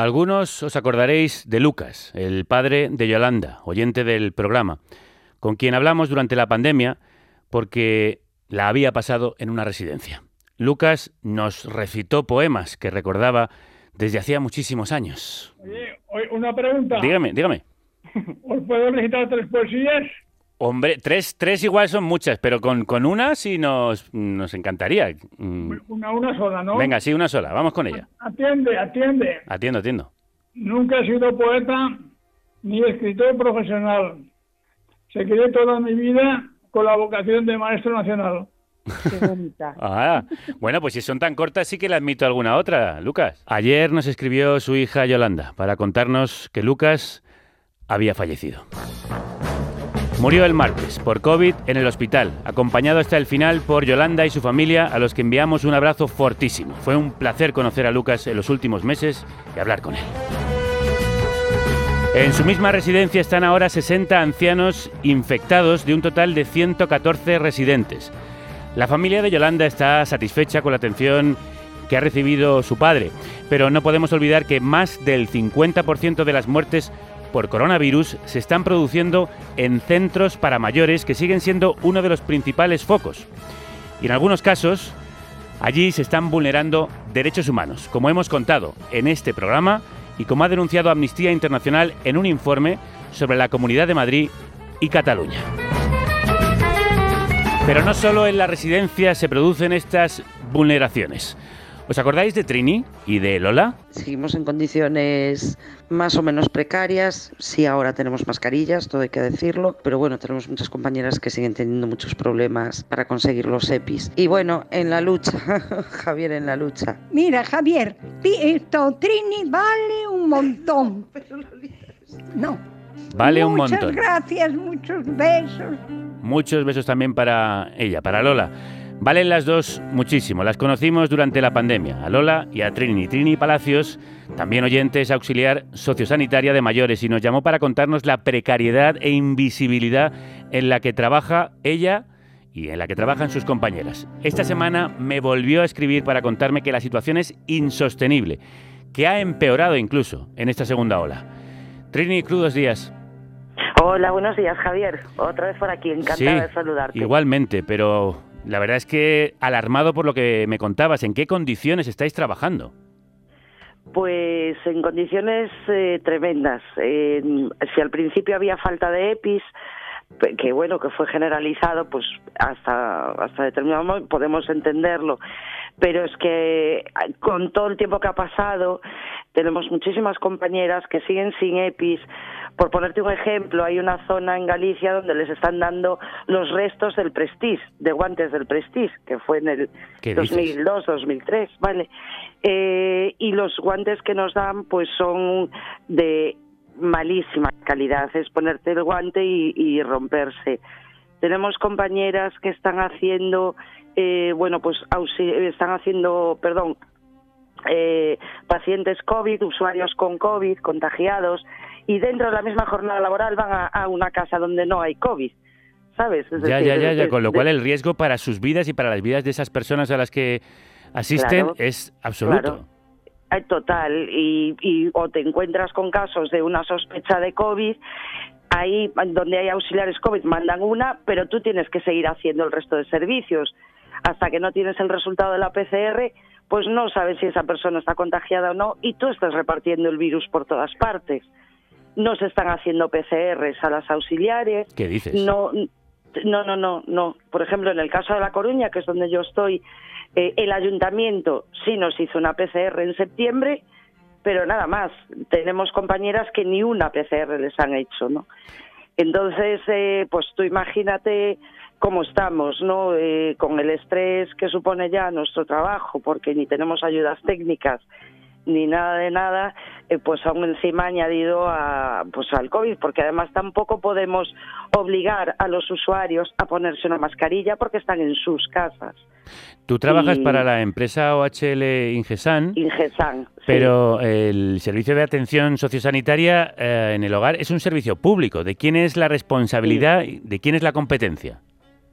Algunos os acordaréis de Lucas, el padre de Yolanda, oyente del programa, con quien hablamos durante la pandemia porque la había pasado en una residencia. Lucas nos recitó poemas que recordaba desde hacía muchísimos años. Oye, una pregunta. Dígame, dígame. ¿Os puedo recitar tres poesías? Hombre, tres, tres igual son muchas, pero con, con una sí nos, nos encantaría. Mm. Una, una sola, ¿no? Venga, sí, una sola. Vamos con ella. Atiende, atiende. Atiendo, atiendo. Nunca he sido poeta ni escritor profesional. Seguiré toda mi vida con la vocación de maestro nacional. Qué bonita. Ah, bueno, pues si son tan cortas sí que le admito alguna otra, Lucas. Ayer nos escribió su hija Yolanda para contarnos que Lucas había fallecido. Murió el martes por COVID en el hospital, acompañado hasta el final por Yolanda y su familia, a los que enviamos un abrazo fortísimo. Fue un placer conocer a Lucas en los últimos meses y hablar con él. En su misma residencia están ahora 60 ancianos infectados de un total de 114 residentes. La familia de Yolanda está satisfecha con la atención que ha recibido su padre, pero no podemos olvidar que más del 50% de las muertes por coronavirus se están produciendo en centros para mayores que siguen siendo uno de los principales focos. Y en algunos casos, allí se están vulnerando derechos humanos, como hemos contado en este programa y como ha denunciado Amnistía Internacional en un informe sobre la Comunidad de Madrid y Cataluña. Pero no solo en la residencia se producen estas vulneraciones. ¿Os acordáis de Trini y de Lola? Seguimos en condiciones más o menos precarias. Sí, ahora tenemos mascarillas, todo hay que decirlo, pero bueno, tenemos muchas compañeras que siguen teniendo muchos problemas para conseguir los EPIs. Y bueno, en la lucha, Javier, en la lucha. Mira, Javier, esto Trini vale un montón. No. Vale un montón. Muchas gracias, muchos besos. Muchos besos también para ella, para Lola. Valen las dos muchísimo. Las conocimos durante la pandemia, a Lola y a Trini. Trini Palacios, también oyentes auxiliar sociosanitaria de mayores, y nos llamó para contarnos la precariedad e invisibilidad en la que trabaja ella y en la que trabajan sus compañeras. Esta semana me volvió a escribir para contarme que la situación es insostenible, que ha empeorado incluso en esta segunda ola. Trini, crudos días. Hola, buenos días, Javier. Otra vez por aquí, encantada de saludarte. Igualmente, pero la verdad es que alarmado por lo que me contabas, ¿en qué condiciones estáis trabajando? Pues en condiciones eh, tremendas. si al principio había falta de EPIs, que bueno, que fue generalizado, pues hasta, hasta determinado momento podemos entenderlo. Pero es que con todo el tiempo que ha pasado, tenemos muchísimas compañeras que siguen sin EPIs, por ponerte un ejemplo, hay una zona en Galicia donde les están dando los restos del Prestige, de guantes del Prestige, que fue en el 2002, 2003, ¿vale? Eh, y los guantes que nos dan, pues son de malísima calidad, es ponerte el guante y, romperse. Tenemos compañeras que están haciendo, eh, bueno, pues están haciendo, perdón, eh, pacientes COVID, usuarios con COVID, contagiados, y dentro de la misma jornada laboral van a, una casa donde no hay COVID. ¿Sabes? ya, ya, ya, ya, con lo cual el riesgo para sus vidas y para las vidas de esas personas a las que asisten es absoluto. Claro. Total, y, y, o te encuentras con casos de una sospecha de COVID, ahí donde hay auxiliares COVID mandan una, pero tú tienes que seguir haciendo el resto de servicios. Hasta que no tienes el resultado de la PCR, pues no sabes si esa persona está contagiada o no, y tú estás repartiendo el virus por todas partes no se están haciendo PCRs a las auxiliares. ¿Qué dices? No, no, no, no, no. Por ejemplo, en el caso de La Coruña, que es donde yo estoy, eh, el ayuntamiento sí nos hizo una PCR en septiembre, pero nada más. Tenemos compañeras que ni una PCR les han hecho, ¿no? Entonces, eh, pues tú imagínate cómo estamos, ¿no? Eh, con el estrés que supone ya nuestro trabajo, porque ni tenemos ayudas técnicas ni nada de nada, eh, pues aún encima añadido a, pues al COVID, porque además tampoco podemos obligar a los usuarios a ponerse una mascarilla porque están en sus casas. Tú trabajas para la empresa OHL Ingesan. Ingesan. Pero el servicio de atención sociosanitaria eh, en el hogar es un servicio público. ¿De quién es la responsabilidad? ¿De quién es la competencia?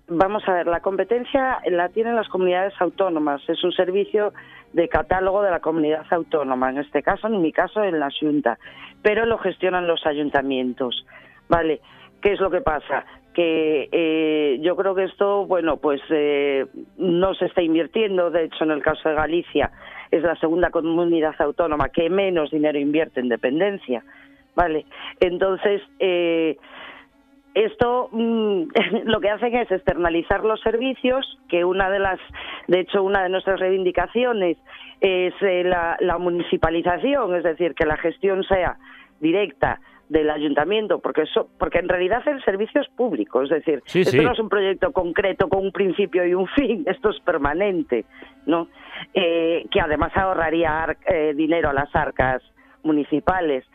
Vamos a ver, la competencia la tienen las comunidades autónomas. Es un servicio de catálogo de la comunidad autónoma, en este caso, en mi caso, en la Junta. Pero lo gestionan los ayuntamientos. ¿Vale? ¿Qué es lo que pasa? Que eh, yo creo que esto, bueno, pues eh, no se está invirtiendo. De hecho, en el caso de Galicia, es la segunda comunidad autónoma que menos dinero invierte en dependencia. ¿Vale? Entonces, eh, esto mm, lo que hacen es externalizar los servicios, que una de las, de hecho, una de nuestras reivindicaciones es eh, la, municipalización, es decir, que la gestión sea directa del ayuntamiento, porque eso, porque en realidad el servicio es público, es decir, esto no es un proyecto concreto con un principio y un fin, esto es permanente, ¿no? Eh, que además ahorraría eh, dinero a las arcas municipales,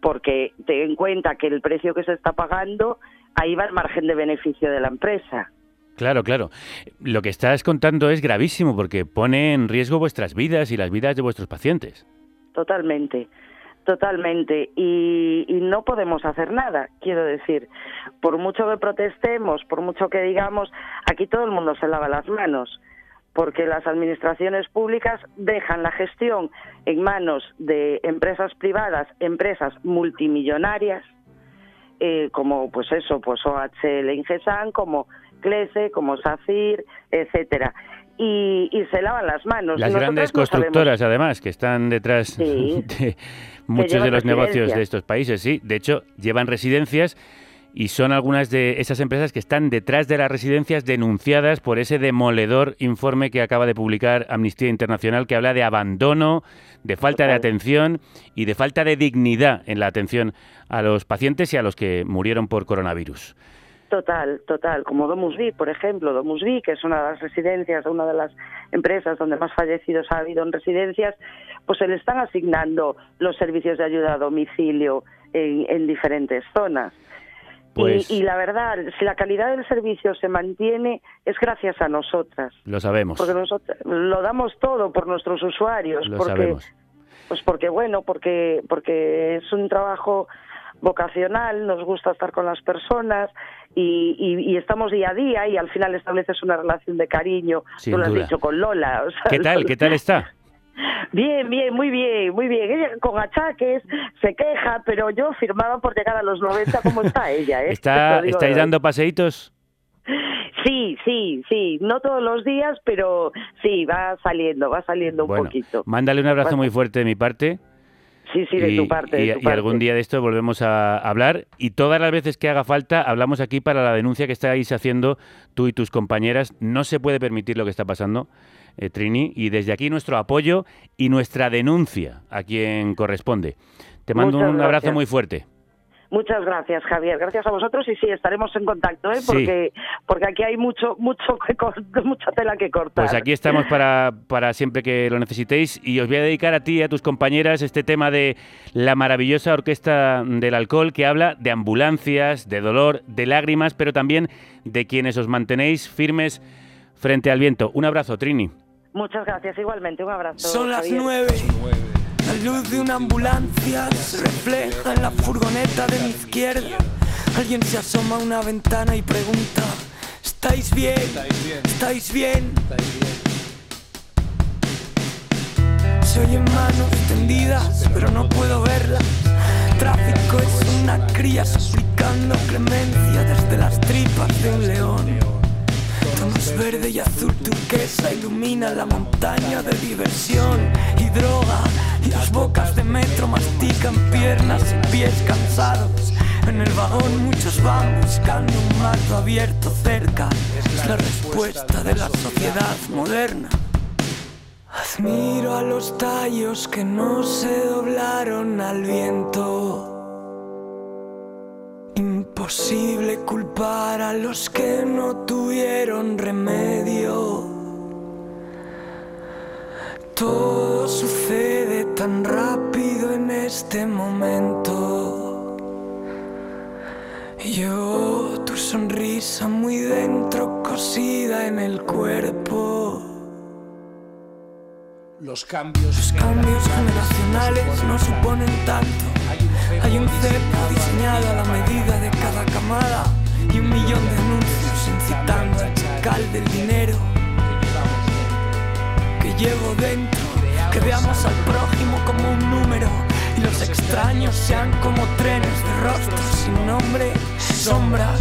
porque ten en cuenta que el precio que se está pagando ahí va el margen de beneficio de la empresa. Claro, claro. Lo que estás contando es gravísimo porque pone en riesgo vuestras vidas y las vidas de vuestros pacientes. Totalmente, totalmente. Y, no podemos hacer nada, quiero decir. Por mucho que protestemos, por mucho que digamos, aquí todo el mundo se lava las manos porque las administraciones públicas dejan la gestión en manos de empresas privadas, empresas multimillonarias, eh, como pues eso, pues OHL Ingesan, como CLESE, como SACIR, etcétera. Y, se lavan las manos. Las grandes constructoras, además, que están detrás de muchos de los negocios de estos países, sí. De hecho, llevan residencias y son algunas de esas empresas que están detrás de las residencias denunciadas por ese demoledor informe que acaba de publicar Amnistía Internacional que habla de abandono, de falta de atención y de falta de dignidad en la atención a los pacientes y a los que murieron por coronavirus. Total, total. Como Domusvi, por ejemplo, Domusvi, que es una de las residencias, una de las empresas donde más fallecidos ha habido en residencias, pues se le están asignando los servicios de ayuda a domicilio en diferentes zonas. Pues y, la verdad, si la calidad del servicio se mantiene, es gracias a nosotras. Lo sabemos. Porque nosotros lo damos todo por nuestros usuarios. Lo porque, sabemos. Pues porque, bueno, porque, porque es un trabajo vocacional, nos gusta estar con las personas y, y, estamos día a día y al final estableces una relación de cariño. Tú lo has dicho con Lola. ¿Qué tal? ¿Qué tal está? Bien, bien, muy bien, muy bien. Ella con achaques se queja, pero yo firmaba por llegar a los 90 como está ella. ¿eh? ¿Está, ¿Estáis dando paseitos? Sí, sí, sí, no todos los días, pero sí, va saliendo, va saliendo un poquito. Mándale un abrazo muy fuerte de mi parte. Sí, sí, de tu parte. y, algún día de esto volvemos a hablar y todas las veces que haga falta hablamos aquí para la denuncia que estáis haciendo tú y tus compañeras. No se puede permitir lo que está pasando. Eh, Trini, y desde aquí nuestro apoyo y nuestra denuncia a quien corresponde. Te mando un abrazo muy fuerte. Muchas gracias, Javier. Gracias a vosotros y sí, estaremos en contacto, ¿eh? porque, porque aquí hay mucho, mucho que mucha tela que cortar. Pues aquí estamos para, para siempre que lo necesitéis y os voy a dedicar a ti y a tus compañeras este tema de la maravillosa orquesta del alcohol que habla de ambulancias, de dolor, de lágrimas, pero también de quienes os mantenéis firmes frente al viento. Un abrazo, Trini. Muchas gracias, igualmente, un abrazo. Son las nueve. La luz de una ambulancia se refleja en la furgoneta de mi izquierda. Alguien se asoma a una ventana y pregunta, ¿estáis bien? ¿Estáis bien? Se oyen manos tendidas, pero no puedo verlas. Tráfico es una cría suplicando clemencia desde las tripas de un león verde y azul turquesa ilumina la montaña de diversión y droga. Y las bocas de metro mastican piernas y pies cansados. En el vagón muchos van buscando un marco abierto cerca. Es la respuesta de la sociedad moderna. Admiro a los tallos que no se doblaron al viento. Imposible culpar a los que no tuvieron remedio. Todo sucede tan rápido en este momento. Yo, tu sonrisa muy dentro, cosida en el cuerpo. Los cambios, Los cambios generacionales no suponen tanto hay un cepo diseñado a la medida de cada camada y un millón de anuncios incitando radical del dinero que llevo dentro. Que veamos al prójimo como un número y los extraños sean como trenes de rostros sin nombre, sombras.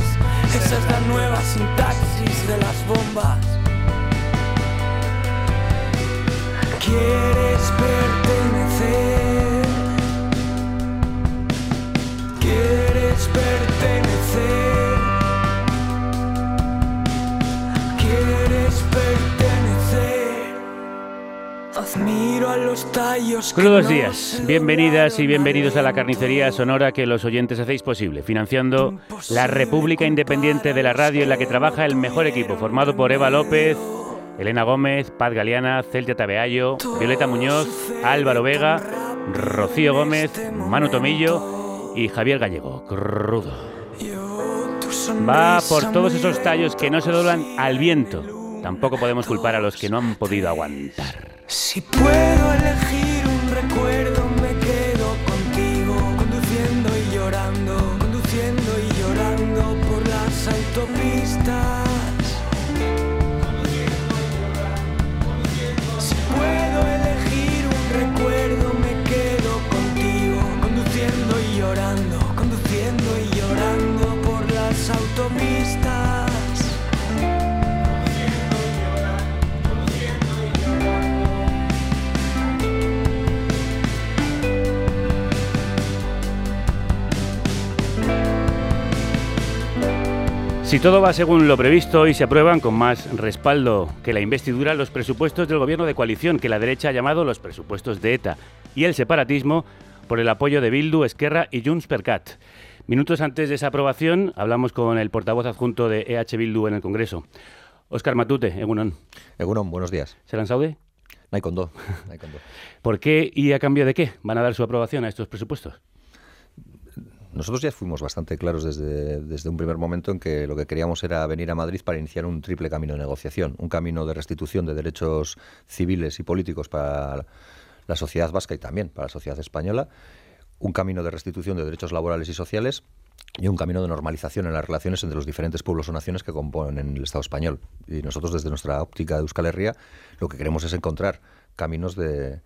Esa es la nueva sintaxis de las bombas. Quieres pertenecer. Crudos días, bienvenidas y bienvenidos a la carnicería sonora que los oyentes hacéis posible, financiando la República Independiente de la Radio en la que trabaja el mejor equipo, formado por Eva López, Elena Gómez, Paz Galeana, Celtia Tabeayo, Violeta Muñoz, Álvaro Vega, Rocío Gómez, Manu Tomillo y Javier Gallego. Crudo. Va por todos esos tallos que no se doblan al viento. Tampoco podemos culpar a los que no han podido aguantar. Si puedo elegir un recuerdo, Si todo va según lo previsto y se aprueban con más respaldo que la investidura los presupuestos del gobierno de coalición que la derecha ha llamado los presupuestos de ETA y el separatismo por el apoyo de Bildu, Esquerra y Junts per Cat. Minutos antes de esa aprobación hablamos con el portavoz adjunto de EH Bildu en el Congreso. Óscar Matute, Egunon. Egunon, buenos días. ¿Serán Saude? Naikondo. Naikondo. ¿Por qué y a cambio de qué van a dar su aprobación a estos presupuestos? Nosotros ya fuimos bastante claros desde, desde un primer momento en que lo que queríamos era venir a Madrid para iniciar un triple camino de negociación, un camino de restitución de derechos civiles y políticos para la sociedad vasca y también para la sociedad española, un camino de restitución de derechos laborales y sociales y un camino de normalización en las relaciones entre los diferentes pueblos o naciones que componen el Estado español. Y nosotros desde nuestra óptica de Euskal Herria lo que queremos es encontrar caminos de,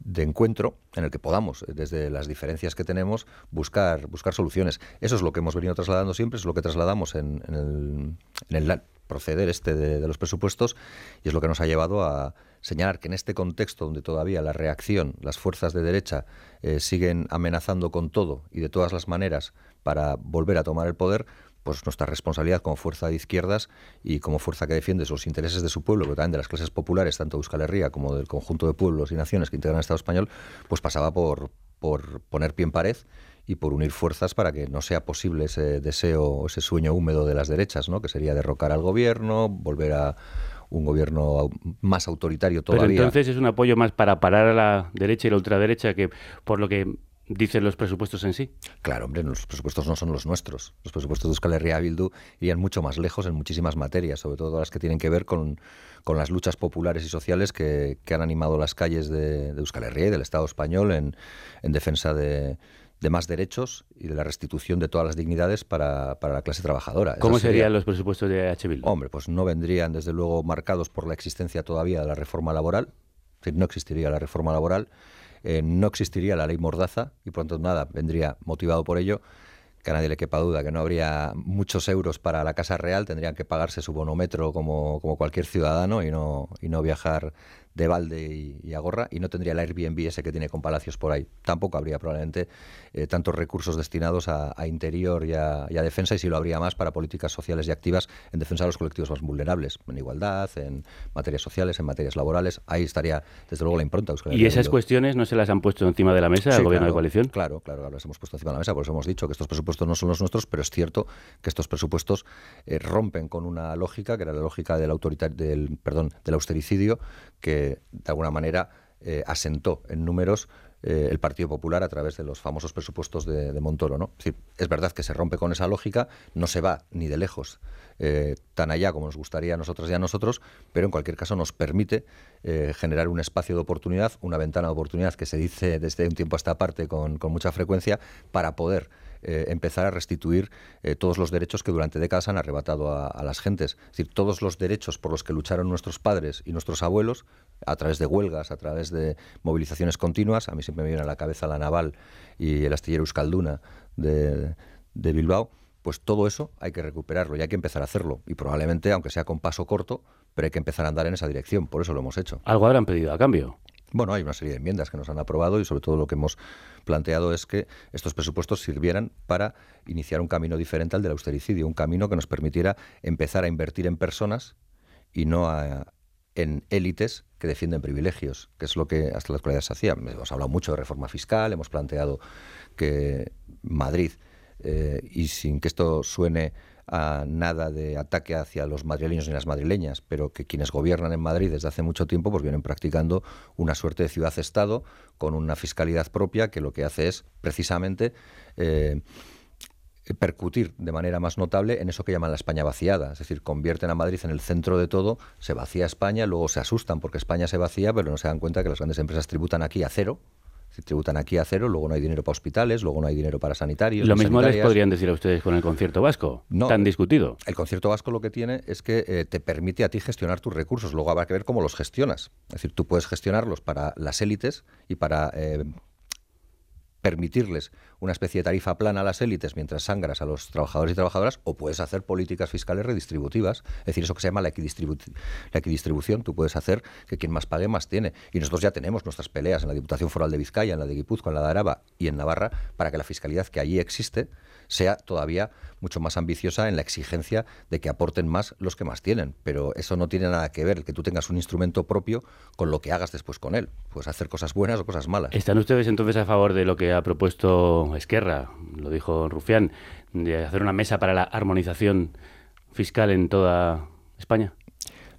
de encuentro en el que podamos, eh, desde las diferencias que tenemos, buscar, buscar soluciones. Eso es lo que hemos venido trasladando siempre, es lo que trasladamos en, en el, en el proceder este de, de los presupuestos y es lo que nos ha llevado a señalar que en este contexto donde todavía la reacción, las fuerzas de derecha eh, siguen amenazando con todo y de todas las maneras para volver a tomar el poder, pues nuestra responsabilidad como fuerza de izquierdas y como fuerza que defiende los intereses de su pueblo, pero también de las clases populares, tanto de Euskal Herria como del conjunto de pueblos y naciones que integran el Estado español, pues pasaba por, por poner pie en pared y por unir fuerzas para que no sea posible ese deseo, ese sueño húmedo de las derechas, ¿no? que sería derrocar al gobierno, volver a un gobierno más autoritario todavía. Pero entonces es un apoyo más para parar a la derecha y la ultraderecha que por lo que dicen los presupuestos en sí. Claro, hombre, los presupuestos no son los nuestros. Los presupuestos de Euskal Herria Bildu irían mucho más lejos en muchísimas materias, sobre todo las que tienen que ver con, con las luchas populares y sociales que, que han animado las calles de, de Euskal Herria y del Estado español en, en defensa de, de más derechos y de la restitución de todas las dignidades para, para la clase trabajadora. ¿Cómo sería- serían los presupuestos de H. Bildu? Hombre, pues no vendrían desde luego marcados por la existencia todavía de la reforma laboral, no existiría la reforma laboral, eh, no existiría la ley Mordaza y por lo tanto nada, vendría motivado por ello, que a nadie le quepa duda que no habría muchos euros para la Casa Real, tendrían que pagarse su bonometro como, como cualquier ciudadano y no, y no viajar de balde y, y a gorra, y no tendría el Airbnb ese que tiene con palacios por ahí. Tampoco habría probablemente eh, tantos recursos destinados a, a interior y a, y a defensa, y sí lo habría más para políticas sociales y activas en defensa de los colectivos más vulnerables, en igualdad, en materias sociales, en materias laborales. Ahí estaría, desde luego, la impronta. Euskal ¿Y esas cuestiones no se las han puesto encima de la mesa al Sí, gobierno de coalición? Claro, claro, las hemos puesto encima de la mesa, por eso hemos dicho que estos presupuestos no son los nuestros, pero es cierto que estos presupuestos eh, rompen con una lógica, que era la lógica del, autoritar del, perdón, del austericidio, que de alguna manera eh, asentó en números eh, el Partido Popular a través de los famosos presupuestos de, Montoro. ¿no? Es, decir, es verdad que se rompe con esa lógica, no se va ni de lejos eh, tan allá como nos gustaría a nosotras y a nosotros, pero en cualquier caso nos permite generar un espacio de oportunidad, una ventana de oportunidad que se dice desde un tiempo a esta parte con, mucha frecuencia para poder empezar a restituir todos los derechos que durante décadas han arrebatado a, las gentes. Es decir, todos los derechos por los que lucharon nuestros padres y nuestros abuelos, a través de huelgas, a través de movilizaciones continuas, a mí siempre me viene a la cabeza la naval y el astillero Euskalduna de, de Bilbao, pues todo eso hay que recuperarlo y hay que empezar a hacerlo. Y probablemente, aunque sea con paso corto, pero hay que empezar a andar en esa dirección. Por eso lo hemos hecho. ¿Algo habrán pedido a cambio? Bueno, hay una serie de enmiendas que nos han aprobado y sobre todo lo que hemos planteado es que estos presupuestos sirvieran para iniciar un camino diferente al del austericidio, un camino que nos permitiera empezar a invertir en personas y no en élites que defienden privilegios, que es lo que hasta la actualidad se hacía. Hemos hablado mucho de reforma fiscal, hemos planteado que Madrid, eh, y sin que esto suene a nada de ataque hacia los madrileños ni las madrileñas, pero que quienes gobiernan en Madrid desde hace mucho tiempo pues vienen practicando una suerte de ciudad-estado con una fiscalidad propia que lo que hace es precisamente eh, percutir de manera más notable en eso que llaman la España vaciada, es decir, convierten a Madrid en el centro de todo, se vacía España, luego se asustan porque España se vacía, pero no se dan cuenta que las grandes empresas tributan aquí a cero, se tributan aquí a cero, luego no hay dinero para hospitales, luego no hay dinero para sanitarios. Lo mismo les podrían decir a ustedes con el concierto vasco, no, tan discutido. El concierto vasco lo que tiene es que eh, te permite a ti gestionar tus recursos, luego habrá que ver cómo los gestionas. Es decir, tú puedes gestionarlos para las élites y para eh, permitirles una especie de tarifa plana a las élites mientras sangras a los trabajadores y trabajadoras, o puedes hacer políticas fiscales redistributivas, es decir, eso que se llama la, equidistribución. Tú puedes hacer que quien más pague más tiene. Y nosotros ya tenemos nuestras peleas en la Diputación Foral de Vizcaya, en la de Guipúzcoa, en la de Araba y en Navarra para que la fiscalidad que allí existe sea todavía mucho más ambiciosa en la exigencia de que aporten más los que más tienen. Pero eso no tiene nada que ver, el que tú tengas un instrumento propio con lo que hagas después con él. Puedes hacer cosas buenas o cosas malas. ¿Están ustedes entonces a favor de lo que ha propuesto Esquerra, lo dijo Rufián, de hacer una mesa para la armonización fiscal en toda España?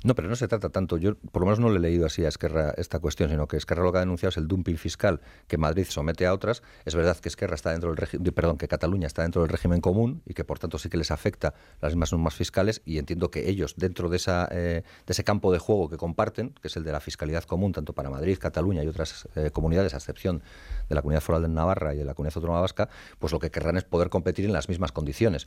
No, pero no se trata tanto. Yo, por lo menos, no le he leído así a Esquerra esta cuestión, sino que Esquerra lo que ha denunciado es el dumping fiscal que Madrid somete a otras. Es verdad que Esquerra está dentro del régimen, perdón, que Cataluña está dentro del régimen común y que, por tanto, sí que les afecta las mismas normas fiscales. Y entiendo que ellos, dentro de, esa, eh, de ese campo de juego que comparten, que es el de la fiscalidad común, tanto para Madrid, Cataluña y otras eh, comunidades, a excepción de la Comunidad Foral de Navarra y de la Comunidad Autónoma Vasca, pues lo que querrán es poder competir en las mismas condiciones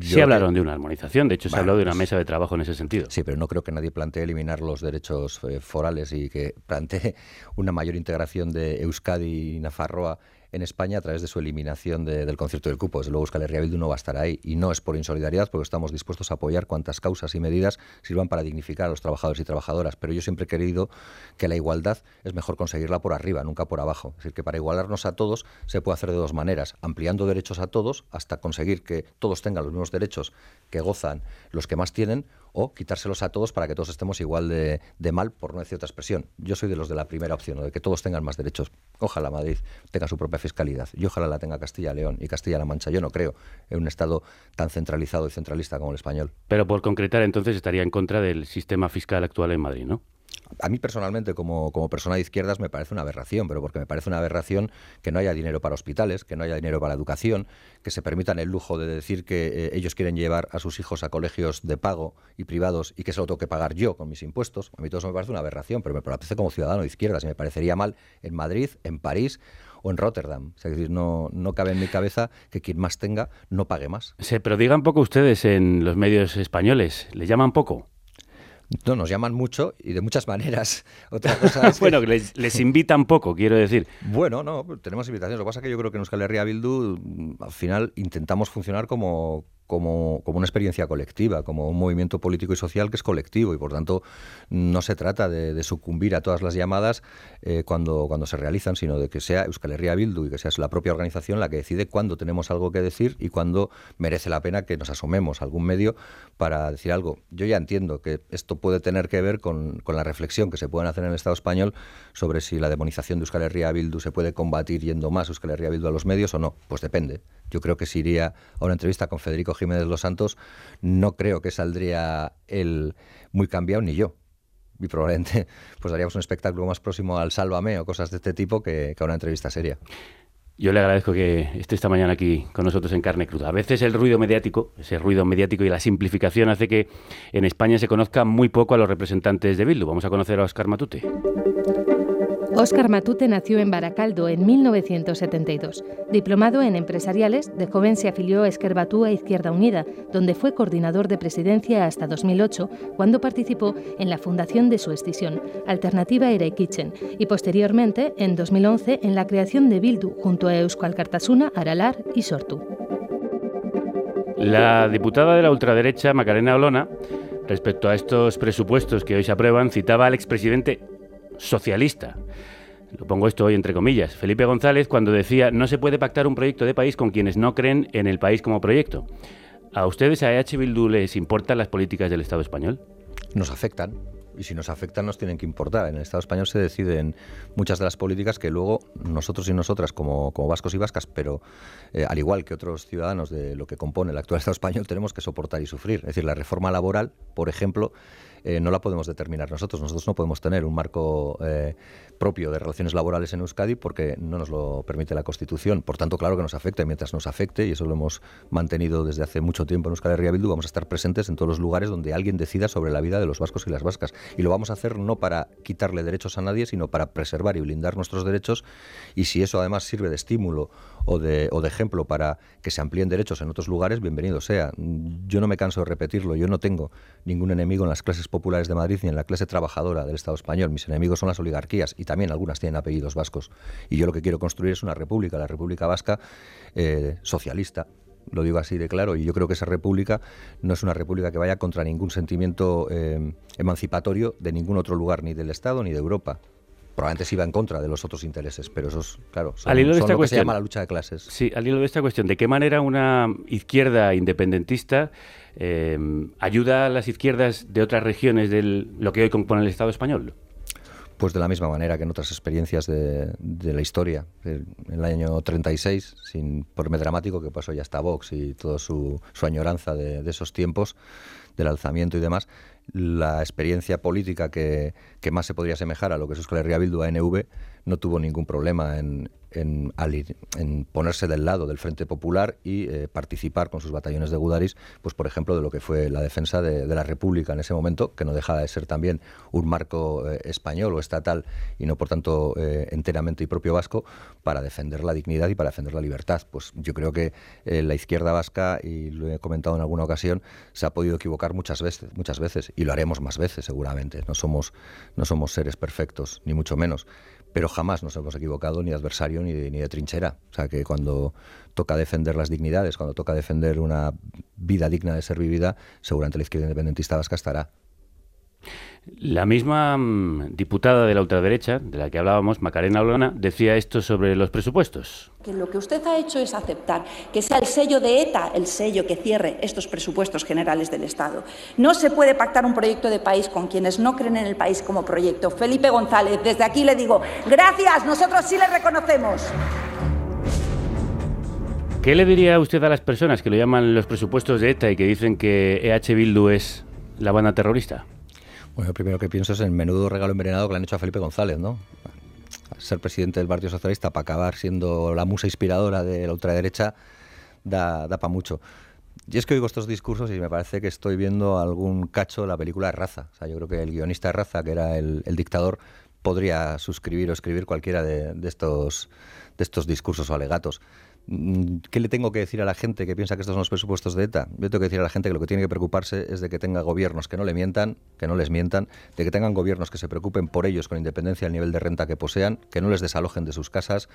sí hablaron de una armonización, de hecho se habló de una pues mesa de trabajo en ese sentido. Sí, pero no creo que nadie plantee eliminar los derechos eh, forales y que plantee una mayor integración de Euskadi y Nafarroa en España a través de su eliminación del concierto del cupo. Desde luego Euskal Herria Bildu no va a estar ahí y no es por insolidaridad porque estamos dispuestos a apoyar cuantas causas y medidas sirvan para dignificar a los trabajadores y trabajadoras. Pero yo siempre he querido que la igualdad es mejor conseguirla por arriba, nunca por abajo. Es decir, que para igualarnos a todos se puede hacer de dos maneras, ampliando derechos a todos hasta conseguir que todos tengan los mismos derechos que gozan los que más tienen o quitárselos a todos para que todos estemos igual de, mal, por no decir otra expresión. Yo soy de los de la primera opción, de que todos tengan más derechos. Ojalá Madrid tenga su propia fiscalidad y ojalá la tenga Castilla-León y Castilla-La Mancha. Yo no creo en un Estado tan centralizado y centralista como el español. Pero por concretar, entonces estaría en contra del sistema fiscal actual en Madrid, ¿no? A mí personalmente, como, como, persona de izquierdas, me parece una aberración, pero porque me parece una aberración que no haya dinero para hospitales, que no haya dinero para educación, que se permitan el lujo de decir que eh, ellos quieren llevar a sus hijos a colegios de pago y privados y que eso lo tengo que pagar yo con mis impuestos. A mí todo eso me parece una aberración, pero me parece como ciudadano de izquierdas y me parecería mal en Madrid, en París o en Rotterdam. es decir, no, no cabe en mi cabeza que quien más tenga no pague más. Se prodigan poco ustedes en los medios españoles. ¿Le llaman poco? No, nos llaman mucho y de muchas maneras. Otra cosa bueno, les, les, invitan poco, quiero decir. Bueno, no, tenemos invitaciones. Lo que pasa es que yo creo que en Euskal Herria Bildu al final intentamos funcionar como, como, una experiencia colectiva, como un movimiento político y social que es colectivo y por tanto no se trata de, sucumbir a todas las llamadas eh, cuando, cuando se realizan, sino de que sea Euskal Herria Bildu y que sea la propia organización la que decide cuándo tenemos algo que decir y cuándo merece la pena que nos asomemos a algún medio para decir algo. Yo ya entiendo que esto puede tener que ver con, la reflexión que se pueden hacer en el Estado español sobre si la demonización de Euskal Herria Bildu se puede combatir yendo más Euskal Herria Bildu a los medios o no. Pues depende. Yo creo que si iría a una entrevista con Federico Jiménez Los Santos, no creo que saldría él muy cambiado ni yo. Y probablemente pues haríamos un espectáculo más próximo al Sálvame o cosas de este tipo que, a una entrevista seria. Yo le agradezco que esté esta mañana aquí con nosotros en carne cruda. A veces el ruido mediático, ese ruido mediático y la simplificación hace que en España se conozca muy poco a los representantes de Bildu. Vamos a conocer a Oscar Matute. Óscar Matute nació en Baracaldo en 1972. Diplomado en empresariales, de joven se afilió a Esquerbatú a Izquierda Unida, donde fue coordinador de presidencia hasta 2008, cuando participó en la fundación de su escisión, Alternativa Ere Kitchen, y posteriormente, en 2011, en la creación de Bildu junto a Euskal Cartasuna, Aralar y Sortu. La diputada de la ultraderecha, Macarena Olona, respecto a estos presupuestos que hoy se aprueban, citaba al expresidente socialista. Lo pongo esto hoy entre comillas. Felipe González cuando decía no se puede pactar un proyecto de país con quienes no creen en el país como proyecto. ¿A ustedes, a EH Bildu, les importan las políticas del Estado español? Nos afectan. Y si nos afectan, nos tienen que importar. En el Estado español se deciden muchas de las políticas que luego nosotros y nosotras, como, como vascos y vascas, pero eh, al igual que otros ciudadanos de lo que compone el actual Estado español, tenemos que soportar y sufrir. Es decir, la reforma laboral, por ejemplo, eh, no la podemos determinar nosotros. Nosotros no podemos tener un marco eh, propio de relaciones laborales en Euskadi porque no nos lo permite la Constitución. Por tanto, claro que nos afecta y mientras nos afecte, y eso lo hemos mantenido desde hace mucho tiempo en Euskadi Bildu, vamos a estar presentes en todos los lugares donde alguien decida sobre la vida de los vascos y las vascas. Y lo vamos a hacer no para quitarle derechos a nadie, sino para preservar y blindar nuestros derechos. Y si eso además sirve de estímulo o de, o de ejemplo para que se amplíen derechos en otros lugares, bienvenido sea. Yo no me canso de repetirlo, yo no tengo ningún enemigo en las clases populares de Madrid ni en la clase trabajadora del Estado español. Mis enemigos son las oligarquías y también algunas tienen apellidos vascos. Y yo lo que quiero construir es una república, la República Vasca eh, socialista, lo digo así de claro, y yo creo que esa república no es una república que vaya contra ningún sentimiento eh, emancipatorio de ningún otro lugar, ni del Estado ni de Europa probablemente se iba en contra de los otros intereses, pero eso es, claro, son, al hilo de esta lo cuestión, que se llama la lucha de clases. Sí, al hilo de esta cuestión, ¿de qué manera una izquierda independentista eh, ayuda a las izquierdas de otras regiones de lo que hoy compone el Estado español? Pues de la misma manera que en otras experiencias de, la historia. En el año 36, sin ponerme dramático, que pasó ya hasta Vox y toda su, añoranza de, esos tiempos, del alzamiento y demás, la experiencia política que, que, más se podría asemejar a lo que es Euskal Herria Bildu, ANV, no tuvo ningún problema en, en, en, ponerse del lado del Frente Popular y eh, participar con sus batallones de Gudaris, pues por ejemplo, de lo que fue la defensa de, la República en ese momento, que no dejaba de ser también un marco eh, español o estatal y no por tanto eh, enteramente y propio vasco, para defender la dignidad y para defender la libertad. Pues yo creo que la izquierda vasca, y lo he comentado en alguna ocasión, se ha podido equivocar muchas veces, muchas veces, y lo haremos más veces seguramente. No somos, no somos seres perfectos, ni mucho menos pero jamás nos hemos equivocado ni de adversario ni de, ni de trinchera. O sea que cuando toca defender las dignidades, cuando toca defender una vida digna de ser vivida, seguramente la izquierda independentista vasca estará. La misma mm, diputada de la ultraderecha, de la que hablábamos, Macarena Olona, decía esto sobre los presupuestos. Que lo que usted ha hecho es aceptar que sea el sello de ETA el sello que cierre estos presupuestos generales del Estado. No se puede pactar un proyecto de país con quienes no creen en el país como proyecto. Felipe González, desde aquí le digo, gracias, nosotros sí le reconocemos. ¿Qué le diría usted a las personas que lo llaman los presupuestos de ETA y que dicen que EH Bildu es la banda terrorista? Bueno, lo primero que pienso es el menudo regalo envenenado que le han hecho a Felipe González, ¿no? Ser presidente del Partido Socialista para acabar siendo la musa inspiradora de la ultraderecha da, da para mucho. Y es que oigo estos discursos y me parece que estoy viendo algún cacho de la película Raza. O sea, yo creo que el guionista Raza, que era el, dictador, podría suscribir o escribir cualquiera de, estos, de estos discursos o alegatos. ¿Qué le tengo que decir a la gente que piensa que estos son los presupuestos de ETA? Yo tengo que decir a la gente que lo que tiene que preocuparse es de que tenga gobiernos que no le mientan, que no les mientan, de que tengan gobiernos que se preocupen por ellos con independencia del nivel de renta que posean, que no les desalojen de sus casas,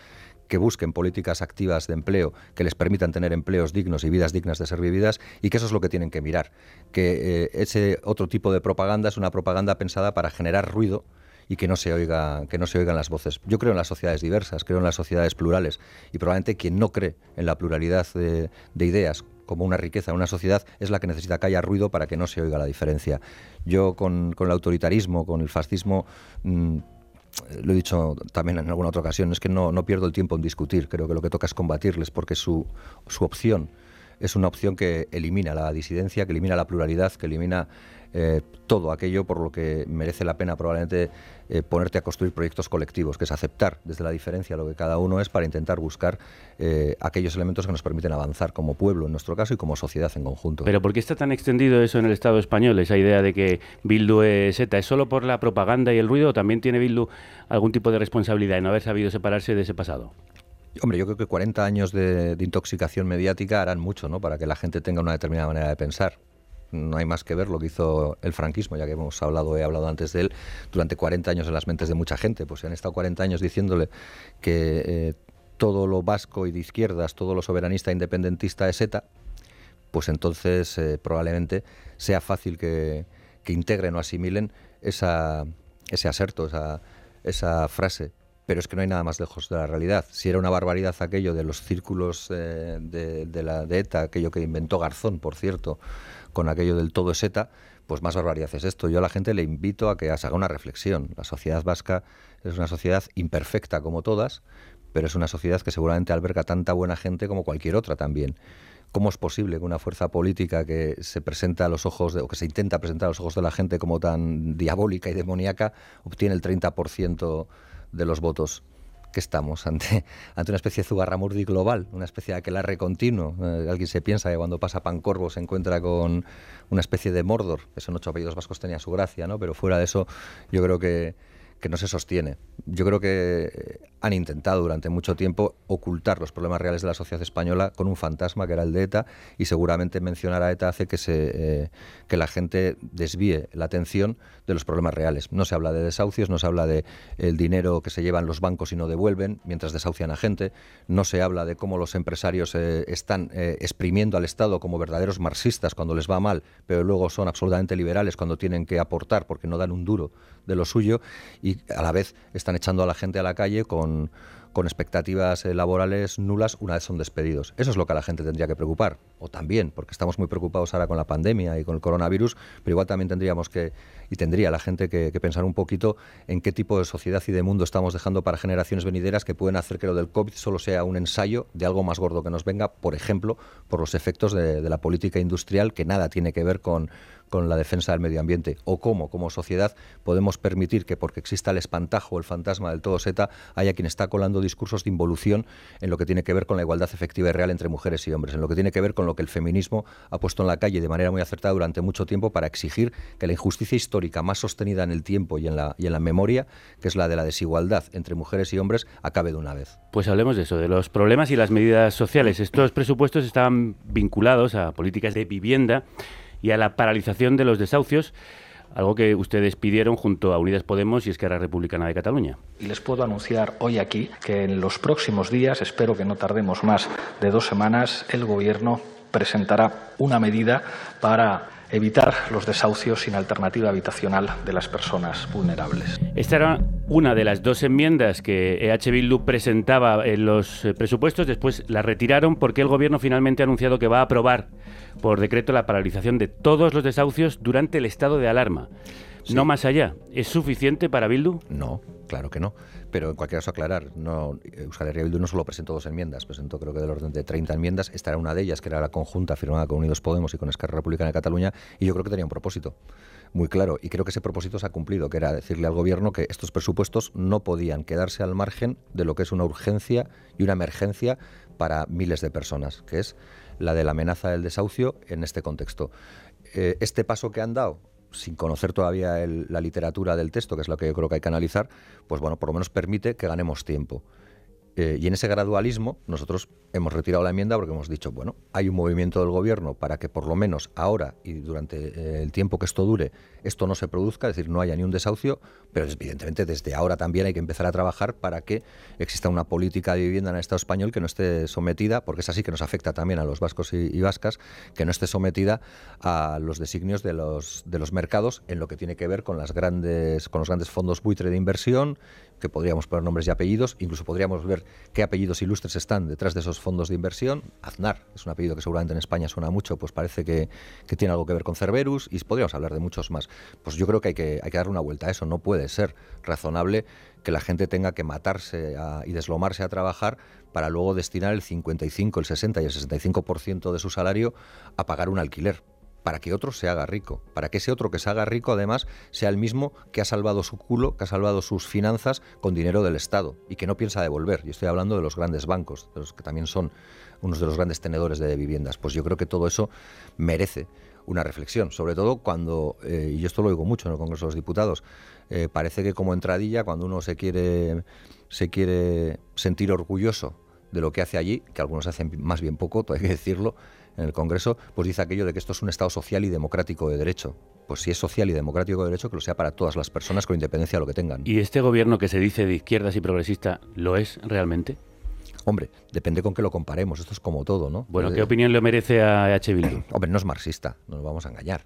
que busquen políticas activas de empleo que les permitan tener empleos dignos y vidas dignas de ser vividas y que eso es lo que tienen que mirar. Que eh, ese otro tipo de propaganda es una propaganda pensada para generar ruido y que no se oiga que no se oigan las voces. Yo creo en las sociedades diversas, creo en las sociedades plurales y probablemente quien no cree en la pluralidad de, de ideas como una riqueza en una sociedad es la que necesita que haya ruido para que no se oiga la diferencia. Yo con, con el autoritarismo, con el fascismo mmm, lo he dicho también en alguna otra ocasión, es que no, no, pierdo el tiempo en discutir, creo que lo que toca es combatirles, porque su, su opción es una opción que elimina la disidencia, que elimina la pluralidad, que elimina eh, todo aquello por lo que merece la pena probablemente eh, ponerte a construir proyectos colectivos, que es aceptar desde la diferencia lo que cada uno es para intentar buscar eh, aquellos elementos que nos permiten avanzar como pueblo, en nuestro caso, y como sociedad en conjunto. Pero ¿por qué está tan extendido eso en el Estado español, esa idea de que Bildu es ETA? ¿Es solo por la propaganda y el ruido o también tiene Bildu algún tipo de responsabilidad en no haber sabido separarse de ese pasado? Hombre, yo creo que 40 años de, de, intoxicación mediática harán mucho, ¿no? Para que la gente tenga una determinada manera de pensar no hay más que ver lo que hizo el franquismo, ya que hemos hablado, he hablado antes de él, durante 40 años en las mentes de mucha gente. Pues han estado 40 años diciéndole que eh, todo lo vasco y de izquierdas, todo lo soberanista independentista es ETA, pues entonces eh, probablemente sea fácil que, integren o asimilen esa, ese aserto, esa, esa frase pero es que no hay nada más lejos de la realidad. Si era una barbaridad aquello de los círculos eh, de, de, la, de ETA, aquello que inventó Garzón, por cierto, con aquello del todo es pues más barbaridad es esto. Yo a la gente le invito a que haga una reflexión. La sociedad vasca es una sociedad imperfecta como todas, pero es una sociedad que seguramente alberga tanta buena gente como cualquier otra también. ¿Cómo es posible que una fuerza política que se presenta a los ojos de, o que se intenta presentar a los ojos de la gente como tan diabólica y demoníaca obtiene el 30% de los votos? Que estamos ante, ante una especie de zugarramurdi global, una especie de aquelarre continuo. Eh, alguien se piensa que cuando pasa Pancorvo se encuentra con una especie de Mordor, que son ocho apellidos vascos, tenía su gracia, ¿no? pero fuera de eso yo creo que, que no se sostiene. Yo creo que han intentado durante mucho tiempo ocultar los problemas reales de la sociedad española con un fantasma que era el de ETA y seguramente mencionar a ETA hace que, se, eh, que la gente desvíe la atención de los problemas reales. No se habla de desahucios, no se habla de el dinero que se llevan los bancos y no devuelven mientras desahucian a gente, no se habla de cómo los empresarios eh, están eh, exprimiendo al Estado como verdaderos marxistas cuando les va mal, pero luego son absolutamente liberales cuando tienen que aportar porque no dan un duro de lo suyo y a la vez están echando a la gente a la calle con, con expectativas eh, laborales nulas una vez son despedidos. Eso es lo que a la gente tendría que preocupar. O también, porque estamos muy preocupados ahora con la pandemia y con el coronavirus, pero igual también tendríamos que, y tendría la gente que, pensar un poquito en qué tipo de sociedad y de mundo estamos dejando para generaciones venideras que pueden hacer que lo del COVID solo sea un ensayo de algo más gordo que nos venga, por ejemplo, por los efectos de la política industrial que nada tiene que ver con con la defensa del medio ambiente o cómo como sociedad podemos permitir que porque exista el espantajo o el fantasma del todo seta haya quien está colando discursos de involución en lo que tiene que ver con la igualdad efectiva y real entre mujeres y hombres, en lo que tiene que ver con lo que el feminismo ha puesto en la calle de manera muy acertada durante mucho tiempo para exigir que la injusticia histórica más sostenida en el tiempo y en la, y en la memoria, que es la de la desigualdad entre mujeres y hombres, acabe de una vez. Pues hablemos de eso, de los problemas y las medidas sociales. Estos presupuestos estaban vinculados a políticas de vivienda y a la paralización de los desahucios, algo que ustedes pidieron junto a Unidas Podemos y Esquerra Republicana de Cataluña. Y les puedo anunciar hoy aquí que en los próximos días, espero que no tardemos más de dos semanas, el Gobierno presentará una medida para evitar los desahucios sin alternativa habitacional de las personas vulnerables. Esta era una de las dos enmiendas que EH Bildu presentaba en los presupuestos, después la retiraron porque el gobierno finalmente ha anunciado que va a aprobar por decreto la paralización de todos los desahucios durante el estado de alarma. Sí. No más allá. ¿Es suficiente para Bildu? No, claro que no. Pero en cualquier caso aclarar, no, Euskal Herria Bildu no solo presentó dos enmiendas, presentó creo que del orden de 30 enmiendas. Esta era una de ellas, que era la conjunta firmada con Unidos Podemos y con Esquerra Republicana de Cataluña, y yo creo que tenía un propósito muy claro. Y creo que ese propósito se ha cumplido, que era decirle al gobierno que estos presupuestos no podían quedarse al margen de lo que es una urgencia y una emergencia para miles de personas, que es la de la amenaza del desahucio en este contexto. Eh, este paso que han dado sin conocer todavía el, la literatura del texto, que es lo que yo creo que hay que analizar, pues bueno, por lo menos permite que ganemos tiempo. Eh, y en ese gradualismo nosotros hemos retirado la enmienda porque hemos dicho, bueno, hay un movimiento del gobierno para que por lo menos ahora y durante eh, el tiempo que esto dure, esto no se produzca, es decir, no haya ni un desahucio, pero evidentemente desde ahora también hay que empezar a trabajar para que exista una política de vivienda en el Estado español que no esté sometida, porque es así que nos afecta también a los vascos y, y vascas, que no esté sometida a los designios de los, de los mercados en lo que tiene que ver con, las grandes, con los grandes fondos buitre de inversión, que podríamos poner nombres y apellidos, incluso podríamos ver qué apellidos ilustres están detrás de esos fondos de inversión. Aznar es un apellido que seguramente en España suena mucho, pues parece que, tiene algo que ver con Cerberus y podríamos hablar de muchos más. Pues yo creo que hay que, hay que darle una vuelta a eso. No puede ser razonable que la gente tenga que matarse y deslomarse a trabajar para luego destinar el 55, el 60 y el 65% de su salario a pagar un alquiler para que otro se haga rico, para que ese otro que se haga rico además sea el mismo que ha salvado su culo, que ha salvado sus finanzas con dinero del Estado y que no piensa devolver. Y estoy hablando de los grandes bancos, de los que también son unos de los grandes tenedores de viviendas. Pues yo creo que todo eso merece una reflexión, sobre todo cuando, eh, y esto lo digo mucho en el Congreso de los Diputados, eh, parece que como entradilla, cuando uno se quiere, se quiere sentir orgulloso de lo que hace allí, que algunos hacen más bien poco, hay que decirlo, en el Congreso, pues dice aquello de que esto es un Estado social y democrático de derecho. Pues si es social y democrático de derecho, que lo sea para todas las personas con independencia de lo que tengan. ¿Y este gobierno que se dice de izquierdas y progresista lo es realmente? Hombre, depende con qué lo comparemos, esto es como todo, ¿no? Bueno, ¿qué opinión le merece a H. Bildu? Hombre, no es marxista, no nos vamos a engañar.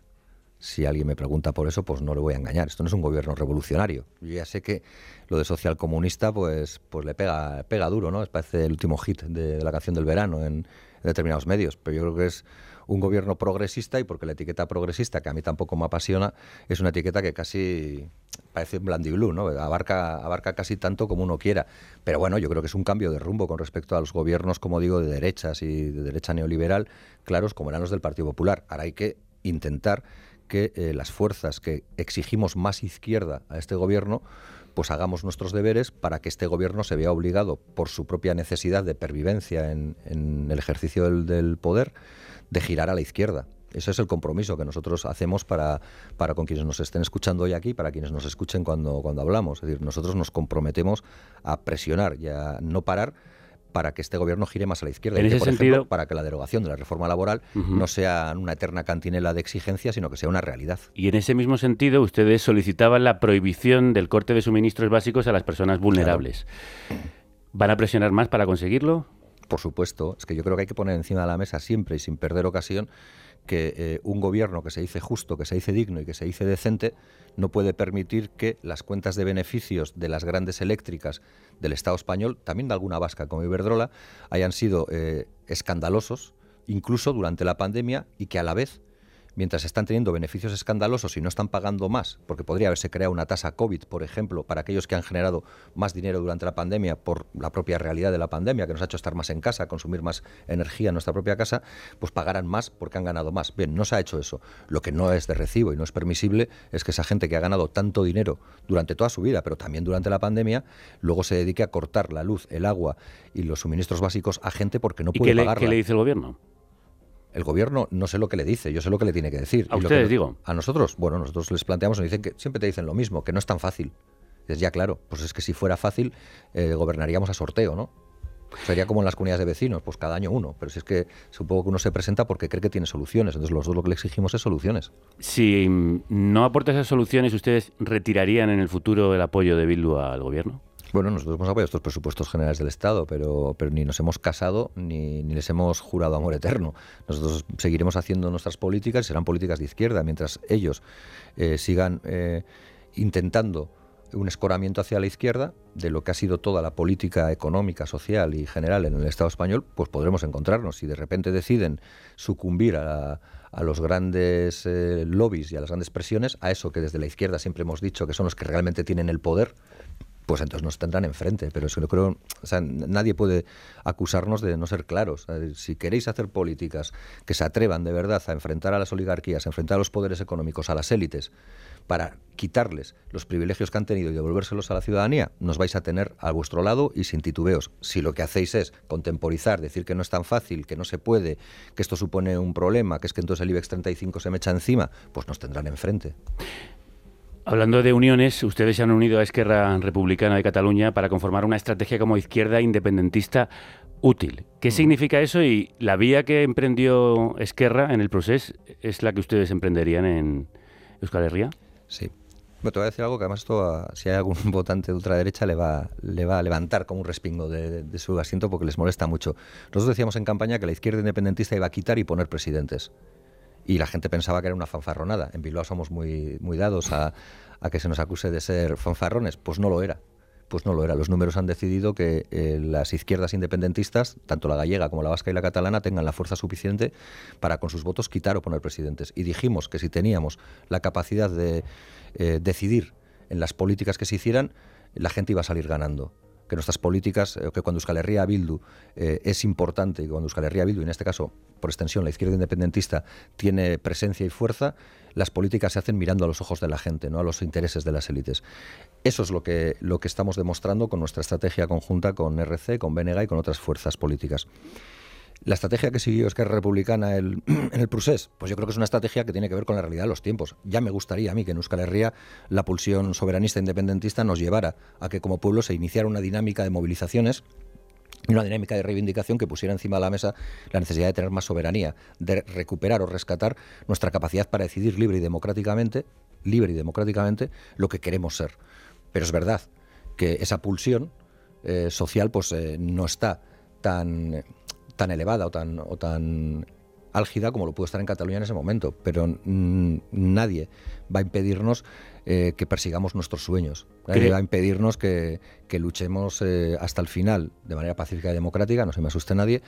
Si alguien me pregunta por eso, pues no le voy a engañar. Esto no es un gobierno revolucionario. Yo ya sé que lo de social comunista, pues, pues le pega, pega duro, ¿no? Es parece el último hit de la canción del verano en, determinados medios, pero yo creo que es un gobierno progresista y porque la etiqueta progresista, que a mí tampoco me apasiona, es una etiqueta que casi parece blandiblue, ¿no? Abarca, abarca casi tanto como uno quiera. Pero bueno, yo creo que es un cambio de rumbo con respecto a los gobiernos, como digo, de derechas y de derecha neoliberal, claros como eran los del Partido Popular. Ahora hay que intentar que eh, las fuerzas que exigimos más izquierda a este gobierno pues hagamos nuestros deberes para que este gobierno se vea obligado por su propia necesidad de pervivencia en, el ejercicio del, poder de girar a la izquierda. Ese es el compromiso que nosotros hacemos para, para con quienes nos estén escuchando hoy aquí, para quienes nos escuchen cuando, cuando hablamos. Es decir, nosotros nos comprometemos a presionar y a no parar para que este gobierno gire más a la izquierda. En ese sentido, para que la derogación de la reforma laboral no sea una eterna cantinela de exigencia, sino que sea una realidad. Y en ese mismo sentido, ustedes solicitaban la prohibición del corte de suministros básicos a las personas vulnerables. ¿Van a presionar más para conseguirlo? Por supuesto, es que yo creo que hay que poner encima de la mesa siempre y sin perder ocasión que eh, un gobierno que se dice justo, que se dice digno y que se dice decente no puede permitir que las cuentas de beneficios de las grandes eléctricas del Estado español, también de alguna vasca como Iberdrola, hayan sido eh, escandalosos, incluso durante la pandemia, y que a la vez mientras están teniendo beneficios escandalosos y no están pagando más, porque podría haberse creado una tasa COVID, por ejemplo, para aquellos que han generado más dinero durante la pandemia por la propia realidad de la pandemia, que nos ha hecho estar más en casa, consumir más energía en nuestra propia casa, pues pagarán más porque han ganado más. Bien, no se ha hecho eso. Lo que no es de recibo y no es permisible es que esa gente que ha ganado tanto dinero durante toda su vida, pero también durante la pandemia, luego se dedique a cortar la luz, el agua y los suministros básicos a gente porque no puede pagarla. ¿Qué le dice el gobierno? El gobierno no sé lo que le dice, yo sé lo que le tiene que decir. ¿A ustedes digo? A nosotros, bueno, nosotros les planteamos, nos dicen que siempre te dicen lo mismo, que no es tan fácil. Es ya claro, pues es que si fuera fácil, eh, gobernaríamos a sorteo, ¿no? Sería como en las comunidades de vecinos, pues cada año uno. Pero si es que supongo que uno se presenta porque cree que tiene soluciones. Entonces, los dos lo que le exigimos es soluciones. Si no aporta esas soluciones, ¿ustedes retirarían en el futuro el apoyo de Bildu al gobierno? Bueno, nosotros hemos apoyado estos presupuestos generales del Estado, pero, pero ni nos hemos casado ni, les hemos jurado amor eterno. Nosotros seguiremos haciendo nuestras políticas y serán políticas de izquierda, mientras ellos eh, sigan eh, intentando un escoramiento hacia la izquierda de lo que ha sido toda la política económica, social y general en el Estado español, pues podremos encontrarnos. Si de repente deciden sucumbir a, a los grandes eh, lobbies y a las grandes presiones, a eso que desde la izquierda siempre hemos dicho que son los que realmente tienen el poder, pues entonces nos tendrán enfrente. Pero eso yo creo, o sea, nadie puede acusarnos de no ser claros. Si queréis hacer políticas que se atrevan de verdad a enfrentar a las oligarquías, a enfrentar a los poderes económicos, a las élites, para quitarles los privilegios que han tenido y devolvérselos a la ciudadanía, nos vais a tener a vuestro lado y sin titubeos. Si lo que hacéis es contemporizar, decir que no es tan fácil, que no se puede, que esto supone un problema, que es que entonces el IBEX 35 se me echa encima, pues nos tendrán enfrente. Hablando de uniones, ustedes se han unido a Esquerra Republicana de Cataluña para conformar una estrategia como izquierda independentista útil. ¿Qué significa eso? Y la vía que emprendió Esquerra en el proceso es la que ustedes emprenderían en Euskal Herria. Sí. Me te voy a decir algo que además esto, si hay algún votante de ultraderecha, le va, le va a levantar como un respingo de, de, su asiento porque les molesta mucho. Nosotros decíamos en campaña que la izquierda independentista iba a quitar y poner presidentes y la gente pensaba que era una fanfarronada. En Bilbao somos muy, muy dados a, que se nos acuse de ser fanfarrones. Pues no lo era. Pues no lo era. Los números han decidido que eh, las izquierdas independentistas, tanto la gallega como la vasca y la catalana, tengan la fuerza suficiente para con sus votos quitar o poner presidentes. Y dijimos que si teníamos la capacidad de eh, decidir en las políticas que se hicieran, la gente iba a salir ganando. Que nuestras políticas, que cuando Euskal Herria Bildu es importante y cuando Euskal Herria Bildu, en este caso por extensión la izquierda independentista, tiene presencia y fuerza, las políticas se hacen mirando a los ojos de la gente, no a los intereses de las élites. Eso es lo que, lo que estamos demostrando con nuestra estrategia conjunta con RC, con BNG y con otras fuerzas políticas. La estrategia que siguió Esquerra Republicana el, en el procés, pues yo creo que es una estrategia que tiene que ver con la realidad de los tiempos. Ya me gustaría a mí que en Euskal Herria la pulsión soberanista independentista nos llevara a que como pueblo se iniciara una dinámica de movilizaciones y una dinámica de reivindicación que pusiera encima de la mesa la necesidad de tener más soberanía, de recuperar o rescatar nuestra capacidad para decidir libre y democráticamente, libre y democráticamente, lo que queremos ser. Pero es verdad que esa pulsión eh, social pues eh, no está tan, tan elevada o tan, o tan álgida como lo pudo estar en Cataluña en ese momento, pero nadie va a impedirnos eh, que persigamos nuestros sueños, nadie va a impedirnos que, luchemos eh, hasta el final de manera pacífica y democrática, no se me asuste nadie,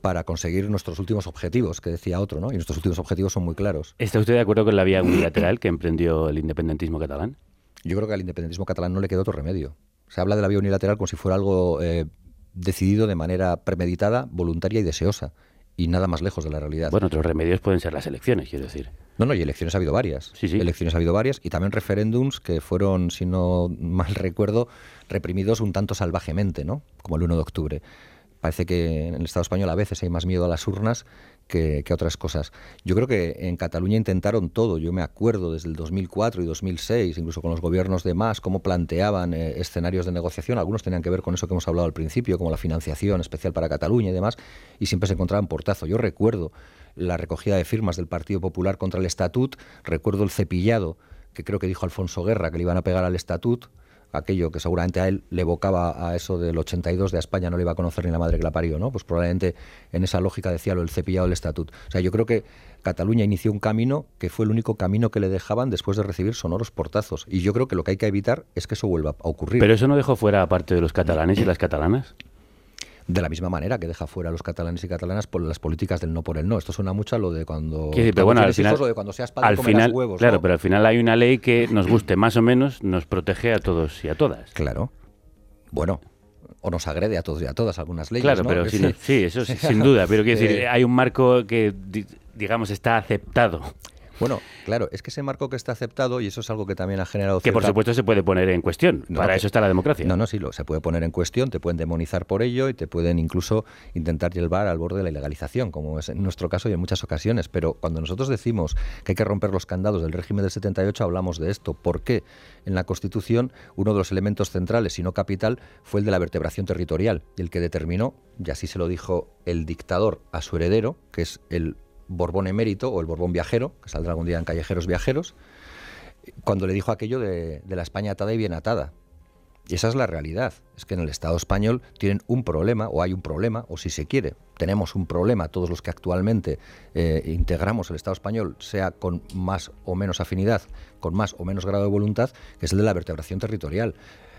para conseguir nuestros últimos objetivos, que decía otro, ¿no? Y nuestros últimos objetivos son muy claros. ¿Está usted de acuerdo con la vía unilateral que emprendió el independentismo catalán? Yo creo que al independentismo catalán no le quedó otro remedio. Se habla de la vía unilateral como si fuera algo eh, decidido de manera premeditada, voluntaria y deseosa y nada más lejos de la realidad. Bueno, otros remedios pueden ser las elecciones, quiero decir. No, no, y elecciones ha habido varias. Sí, sí. Elecciones ha habido varias y también referéndums que fueron, si no mal recuerdo, reprimidos un tanto salvajemente, ¿no? Como el 1 de octubre. Parece que en el Estado español a veces hay más miedo a las urnas que, otras cosas. Yo creo que en Cataluña intentaron todo. Yo me acuerdo desde el 2004 y 2006, incluso con los gobiernos de más, cómo planteaban eh, escenarios de negociación. Algunos tenían que ver con eso que hemos hablado al principio, como la financiación especial para Cataluña y demás, y siempre se encontraban portazo. Yo recuerdo la recogida de firmas del Partido Popular contra el Estatut, recuerdo el cepillado que creo que dijo Alfonso Guerra que le iban a pegar al Estatut, aquello que seguramente a él le evocaba a eso del 82 de España no le iba a conocer ni la madre que la parió, ¿no? Pues probablemente en esa lógica decía lo del cepillado del estatut. O sea, yo creo que Cataluña inició un camino que fue el único camino que le dejaban después de recibir sonoros portazos. Y yo creo que lo que hay que evitar es que eso vuelva a ocurrir. Pero eso no dejó fuera parte de los catalanes y las catalanas de la misma manera que deja fuera a los catalanes y catalanas por las políticas del no por el no. Esto suena mucho a lo de cuando, pero bueno, al final, de cuando seas padre al final, huevos. Claro, pero al final hay una ley que nos guste más o menos, nos protege a todos y a todas. Claro. Bueno, o nos agrede a todos y a todas algunas leyes. Claro, pero sí, eso sin duda. Pero quiero decir, hay un marco que, digamos, está aceptado. Bueno, claro, es que ese marco que está aceptado, y eso es algo que también ha generado... Que por supuesto se puede poner en cuestión, para eso está la democracia. No, no, sí, lo, se puede poner en cuestión, te pueden demonizar por ello y te pueden incluso intentar llevar al borde de la ilegalización, como es en nuestro caso y en muchas ocasiones. Pero cuando nosotros decimos que hay que romper los candados del régimen del 78, hablamos de esto. ¿Por qué? En la Constitución, uno de los elementos centrales, si no capital, fue el de la vertebración territorial, y el que determinó, y así se lo dijo el dictador a su heredero, que es el Borbón emérito o el Borbón viajero, que saldrá algún día en Callejeros Viajeros, cuando le dijo aquello de, la España atada y bien atada. Y esa es la realidad. Es que en el Estado español tienen un problema, o hay un problema, o si se quiere, tenemos un problema, todos los que actualmente eh, integramos el Estado español, sea con más o menos afinidad, con más o menos grado de voluntad, que es el de la vertebración territorial.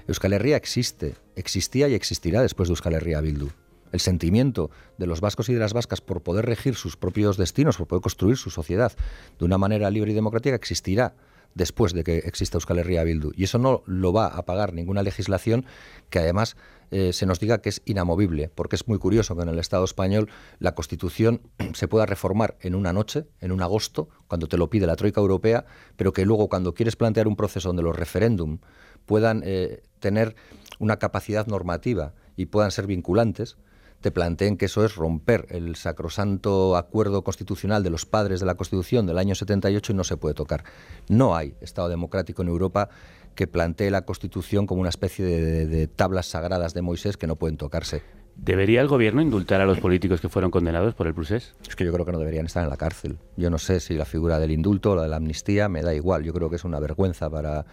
Euskal Herria existe, existía y existirá después de Euskal Herria Bildu el sentimiento de los vascos y de las vascas por poder regir sus propios destinos, por poder construir su sociedad de una manera libre y democrática, existirá después de que exista Euskal Herria Bildu. Y eso no lo va a pagar ninguna legislación que además eh, se nos diga que es inamovible, porque es muy curioso que en el Estado español la Constitución se pueda reformar en una noche, en un agosto, cuando te lo pide la Troika Europea, pero que luego cuando quieres plantear un proceso donde los referéndum puedan eh, tener una capacidad normativa y puedan ser vinculantes, te planteen que eso es romper el sacrosanto acuerdo constitucional de los padres de la Constitución del año 78 y no se puede tocar. No hay Estado democrático en Europa que plantee la Constitución como una especie de, tablas sagradas de Moisés que no pueden tocarse. ¿Debería el gobierno indultar a los políticos que fueron condenados por el procés? Es que yo creo que no deberían estar en la cárcel. Yo no sé si la figura del indulto o la de la amnistía me da igual. Yo creo que es una vergüenza para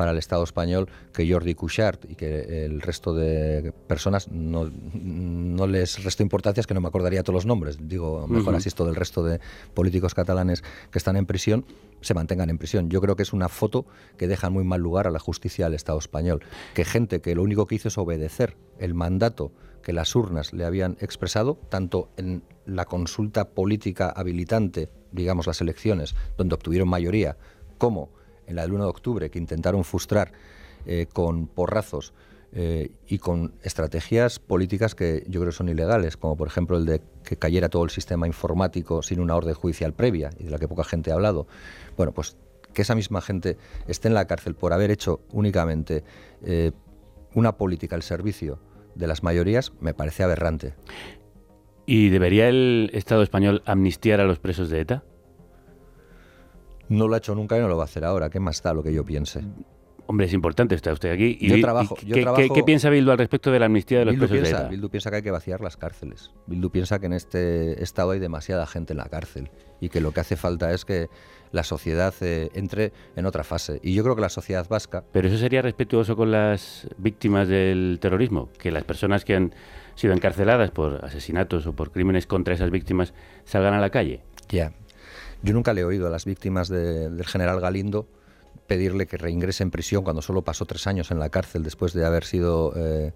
para el Estado español que Jordi Cuixart y que el resto de personas no, no les resto importancia, es que no me acordaría todos los nombres, digo, mejor así esto del resto de políticos catalanes que están en prisión, se mantengan en prisión. Yo creo que es una foto que deja muy mal lugar a la justicia del Estado español. Que gente que lo único que hizo es obedecer el mandato que las urnas le habían expresado, tanto en la consulta política habilitante, digamos las elecciones, donde obtuvieron mayoría, como en la del 1 de octubre, que intentaron frustrar eh, con porrazos eh, y con estrategias políticas que yo creo son ilegales, como por ejemplo el de que cayera todo el sistema informático sin una orden judicial previa y de la que poca gente ha hablado. Bueno, pues que esa misma gente esté en la cárcel por haber hecho únicamente eh, una política al servicio de las mayorías me parece aberrante. ¿Y debería el Estado español amnistiar a los presos de ETA? No lo ha hecho nunca y no lo va a hacer ahora. ¿Qué más da lo que yo piense? Hombre, es importante, está usted aquí. Y, yo trabajo, ¿qué, piensa Bildu al respecto de la amnistía de los presos piensa, de ETA? Bildu piensa que hay que vaciar las cárceles. Bildu piensa que en este estado hay demasiada gente en la cárcel y que lo que hace falta es que la sociedad eh, entre en otra fase. Y yo creo que la sociedad vasca... Pero eso sería respetuoso con las víctimas del terrorismo, que las personas que han sido encarceladas por asesinatos o por crímenes contra esas víctimas salgan a la calle. Ya. Yo nunca le he oído a las víctimas del general Galindo pedirle que reingrese en prisión cuando solo pasó tres años en la cárcel después de haber sido eh,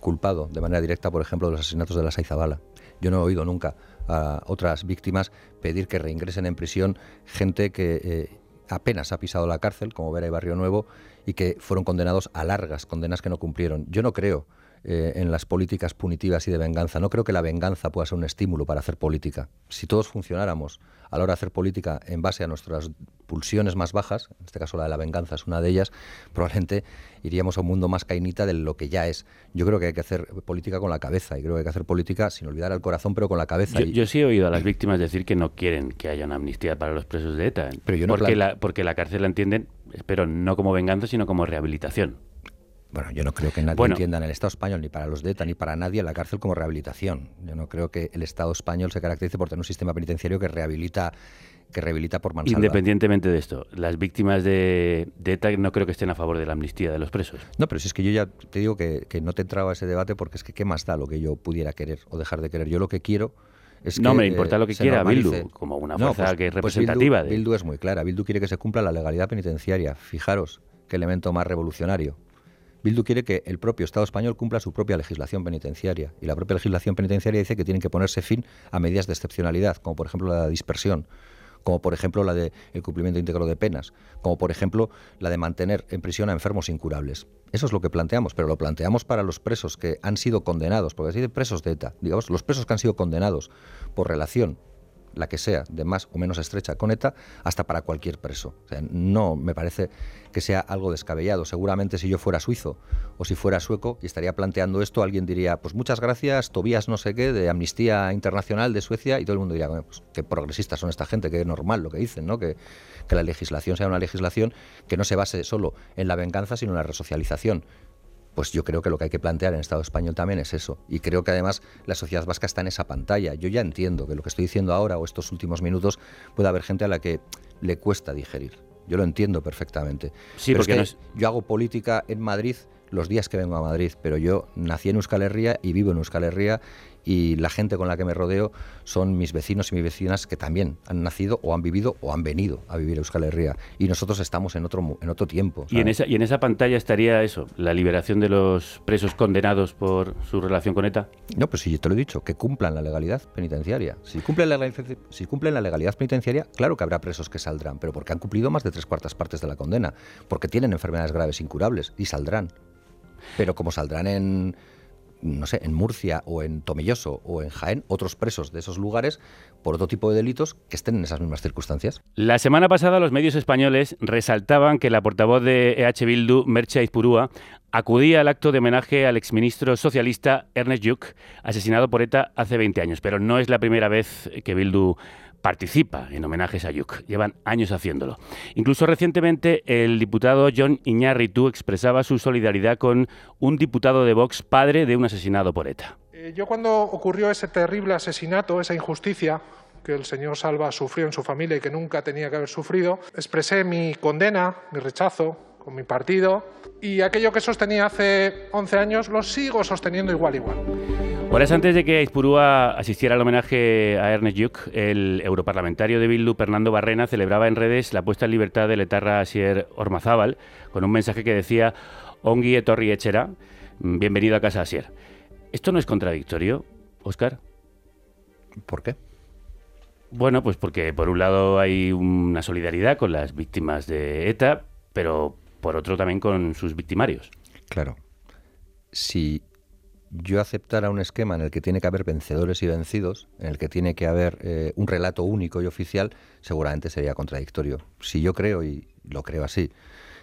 culpado de manera directa, por ejemplo, de los asesinatos de la Saizabala. Yo no he oído nunca a otras víctimas pedir que reingresen en prisión gente que eh, apenas ha pisado la cárcel, como Vera y Barrio Nuevo, y que fueron condenados a largas condenas que no cumplieron. Yo no creo eh, en las políticas punitivas y de venganza. No creo que la venganza pueda ser un estímulo para hacer política. Si todos funcionáramos a la hora de hacer política en base a nuestras pulsiones más bajas, en este caso la de la venganza es una de ellas, probablemente iríamos a un mundo más cainita de lo que ya es. Yo creo que hay que hacer política con la cabeza y creo que hay que hacer política sin olvidar al corazón, pero con la cabeza. Yo, sí he oído a las víctimas decir que no quieren que haya una amnistía para los presos de ETA, pero yo no porque, la, porque la cárcel la entienden, espero, no como venganza, sino como rehabilitación. Bueno, yo no creo que nadie entienda en el Estado español, ni para los de ETA, ni para nadie, la cárcel como rehabilitación. Yo no creo que el Estado español se caracterice por tener un sistema penitenciario que rehabilita que rehabilita por mansalva. Independientemente de esto, las víctimas de, ETA no creo que estén a favor de la amnistía de los presos. No, pero si es que yo ya te digo que, no te entraba ese debate porque es que qué más da lo que yo pudiera querer o dejar de querer. Yo lo que quiero es no que, me importa lo que quiera Bildu, como una fuerza pues, que es pues representativa. Bildu, Bildu es muy clara. Bildu quiere que se cumpla la legalidad penitenciaria. Fijaros qué elemento más revolucionario. Bildu quiere que el propio Estado español cumpla su propia legislación penitenciaria. Y la propia legislación penitenciaria dice que tienen que ponerse fin a medidas de excepcionalidad, como por ejemplo la dispersión, como por ejemplo la del cumplimiento íntegro de penas, como por ejemplo la de mantener en prisión a enfermos incurables. Eso es lo que planteamos, pero lo planteamos para los presos que han sido condenados, porque así de presos de ETA, digamos, los presos que han sido condenados por relación la que sea, de más o menos estrecha con ETA, hasta para cualquier preso. No me parece que sea algo descabellado. Seguramente si yo fuera suizo o si fuera sueco y estaría planteando esto, alguien diría, pues muchas gracias, Tobías no sé qué, de Amnistía Internacional de Suecia, y todo el mundo diría, pues qué progresistas son esta gente, que es normal lo que dicen, ¿no? Que, que la legislación sea una legislación que no se base solo en la venganza, sino en la resocialización pues yo creo que lo que hay que plantear en el Estado español también es eso. Y creo que además la sociedad vasca está en esa pantalla. Yo ya entiendo que lo que estoy diciendo ahora o estos últimos minutos puede haber gente a la que le cuesta digerir. Yo lo entiendo perfectamente. Sí, porque yo hago política en Madrid los días que vengo a Madrid, pero yo nací en Euskal Herria y vivo en Euskal Herria y la gente con la que me rodeo son mis vecinos y mis vecinas que también han nacido o han vivido o han venido a vivir a Euskal Herria y nosotros estamos en otro en otro tiempo. Y en esa y en esa pantalla estaría eso, la liberación de los presos condenados por su relación con ETA. No, pues sí, yo te lo he dicho, que cumplan la legalidad penitenciaria. Si cumplen la, si cumplen la legalidad penitenciaria, claro que habrá presos que saldrán, pero porque han cumplido más de tres cuartas partes de la condena, porque tienen enfermedades graves incurables y saldrán. Pero como saldrán en, no sé, en Murcia o en Tomelloso o en Jaén, otros presos de esos lugares por otro tipo de delitos que estén en esas mismas circunstancias. La semana pasada los medios españoles resaltaban que la portavoz de EH Bildu, Mercha Izpurúa, acudía al acto de homenaje al exministro socialista Ernest Lluch, asesinado por ETA hace 20 años. Pero no es la primera vez que Bildu participa en homenajes a Yuk. Llevan años haciéndolo. Incluso recientemente el diputado John Iñárritu expresaba su solidaridad con un diputado de Vox, padre de un asesinado por ETA. Eh, yo cuando ocurrió ese terrible asesinato, esa injusticia que el señor Salva sufrió en su familia y que nunca tenía que haber sufrido, expresé mi condena, mi rechazo con mi partido y aquello que sostenía hace 11 años lo sigo sosteniendo igual igual. Horas antes de que Aizpurúa asistiera al homenaje a Ernest Lluch, el europarlamentario de Bildu, Fernando Barrena, celebraba en redes la puesta en libertad del etarra Asier Ormazábal con un mensaje que decía Ongi etorri etxera, bienvenido a casa Asier. ¿Esto no es contradictorio, Óscar? ¿Por qué? Bueno, pues porque por un lado hay una solidaridad con las víctimas de ETA, pero por otro también con sus victimarios. Claro. si yo aceptara un esquema en el que tiene que haber vencedores y vencidos, en el que tiene que haber eh, un relato único y oficial, seguramente sería contradictorio. Si yo creo, y lo creo así,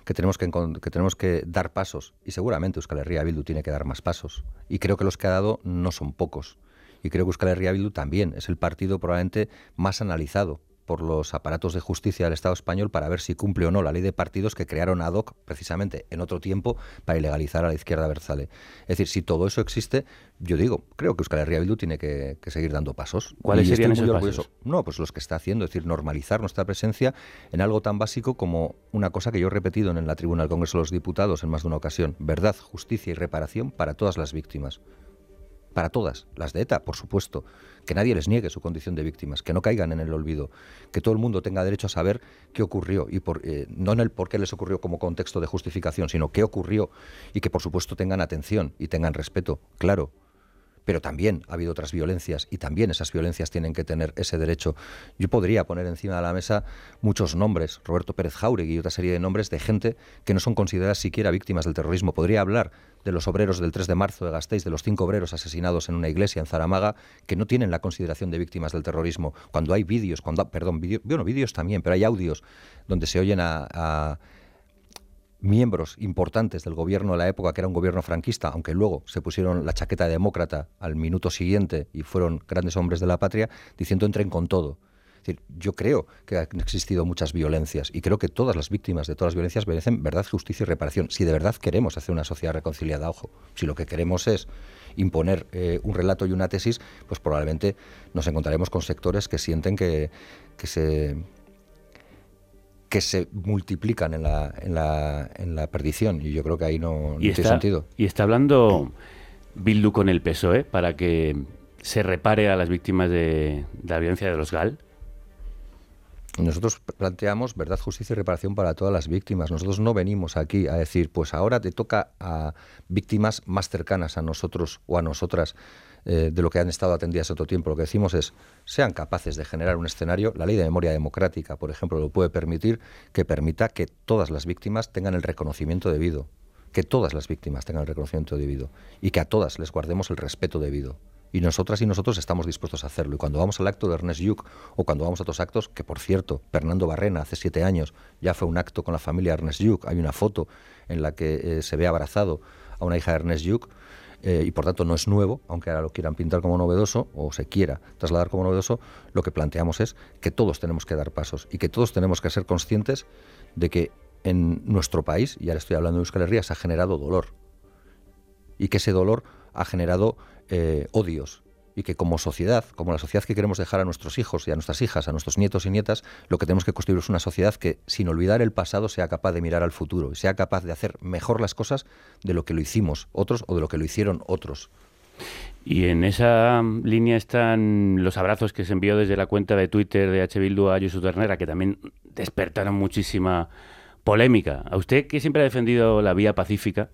que tenemos que, que tenemos que dar pasos, y seguramente Euskal Herria Bildu tiene que dar más pasos, y creo que los que ha dado no son pocos. Y creo que Euskal Herria Bildu también es el partido probablemente más analizado por los aparatos de justicia del Estado español para ver si cumple o no la ley de partidos que crearon ad hoc precisamente en otro tiempo para ilegalizar a la izquierda Berzale. Es decir, si todo eso existe, yo digo, creo que Euskal Herria Bildu tiene que, seguir dando pasos. ¿Cuáles serían esos pasos? No, pues los que está haciendo, es decir, normalizar nuestra presencia en algo tan básico como una cosa que yo he repetido en la tribuna del Congreso de los Diputados en más de una ocasión, verdad, justicia y reparación para todas las víctimas para todas, las de ETA, por supuesto, que nadie les niegue su condición de víctimas, que no caigan en el olvido, que todo el mundo tenga derecho a saber qué ocurrió y por, eh, no en el por qué les ocurrió como contexto de justificación, sino qué ocurrió y que por supuesto tengan atención y tengan respeto, claro, pero también ha habido otras violencias y también esas violencias tienen que tener ese derecho. Yo podría poner encima de la mesa muchos nombres, Roberto Pérez Jauregui y otra serie de nombres de gente que no son consideradas siquiera víctimas del terrorismo. Podría hablar de los obreros del 3 de marzo de Gasteiz, de los cinco obreros asesinados en una iglesia en Zaramaga, que no tienen la consideración de víctimas del terrorismo. Cuando hay vídeos, cuando, perdón, bueno, vídeos también, pero hay audios donde se oyen a miembros importantes del gobierno de la época, que era un gobierno franquista, aunque luego se pusieron la chaqueta demócrata al minuto siguiente y fueron grandes hombres de la patria, diciendo entren con todo. yo creo que han existido muchas violencias y creo que todas las víctimas de todas las violencias merecen verdad, justicia y reparación. Si de verdad queremos hacer una sociedad reconciliada, ojo, si lo que queremos es imponer eh, un relato y una tesis, pues probablemente nos encontraremos con sectores que sienten que, que se que se multiplican en la, en la, en la perdición y yo creo que ahí no, tiene sentido. Y está hablando Bildu con el PSOE para que se repare a las víctimas de, la violencia de los GAL. Nosotros planteamos verdad, justicia y reparación para todas las víctimas. Nosotros no venimos aquí a decir, pues ahora te toca a víctimas más cercanas a nosotros o a nosotras eh, de lo que han estado atendidas otro tiempo. Lo que decimos es, sean capaces de generar un escenario, la ley de memoria democrática, por ejemplo, lo puede permitir, que permita que todas las víctimas tengan el reconocimiento debido, que todas las víctimas tengan el reconocimiento debido y que a todas les guardemos el respeto debido. Y nosotras y nosotros estamos dispuestos a hacerlo. Y cuando vamos al acto de Ernest Lluch o cuando vamos a otros actos, que por cierto, Fernando Barrena hace siete años ya fue un acto con la familia Ernest Lluch, hay una foto en la que eh, se ve abrazado a una hija de Ernest Lluch, eh, y por tanto no es nuevo, aunque ahora lo quieran pintar como novedoso o se quiera trasladar como novedoso, lo que planteamos es que todos tenemos que dar pasos y que todos tenemos que ser conscientes de que en nuestro país, y ahora estoy hablando de Euskal Herria, se ha generado dolor. Y que ese dolor ha generado eh, odios y que como sociedad, como la sociedad que queremos dejar a nuestros hijos y a nuestras hijas, a nuestros nietos y nietas, lo que tenemos que construir es una sociedad que, sin olvidar el pasado, sea capaz de mirar al futuro y sea capaz de hacer mejor las cosas de lo que lo hicimos otros o de lo que lo hicieron otros. Y en esa línea están los abrazos que se envió desde la cuenta de Twitter de H. Bildu a Yusu Ternera, que también despertaron muchísima polémica. A usted que siempre ha defendido la vía pacífica,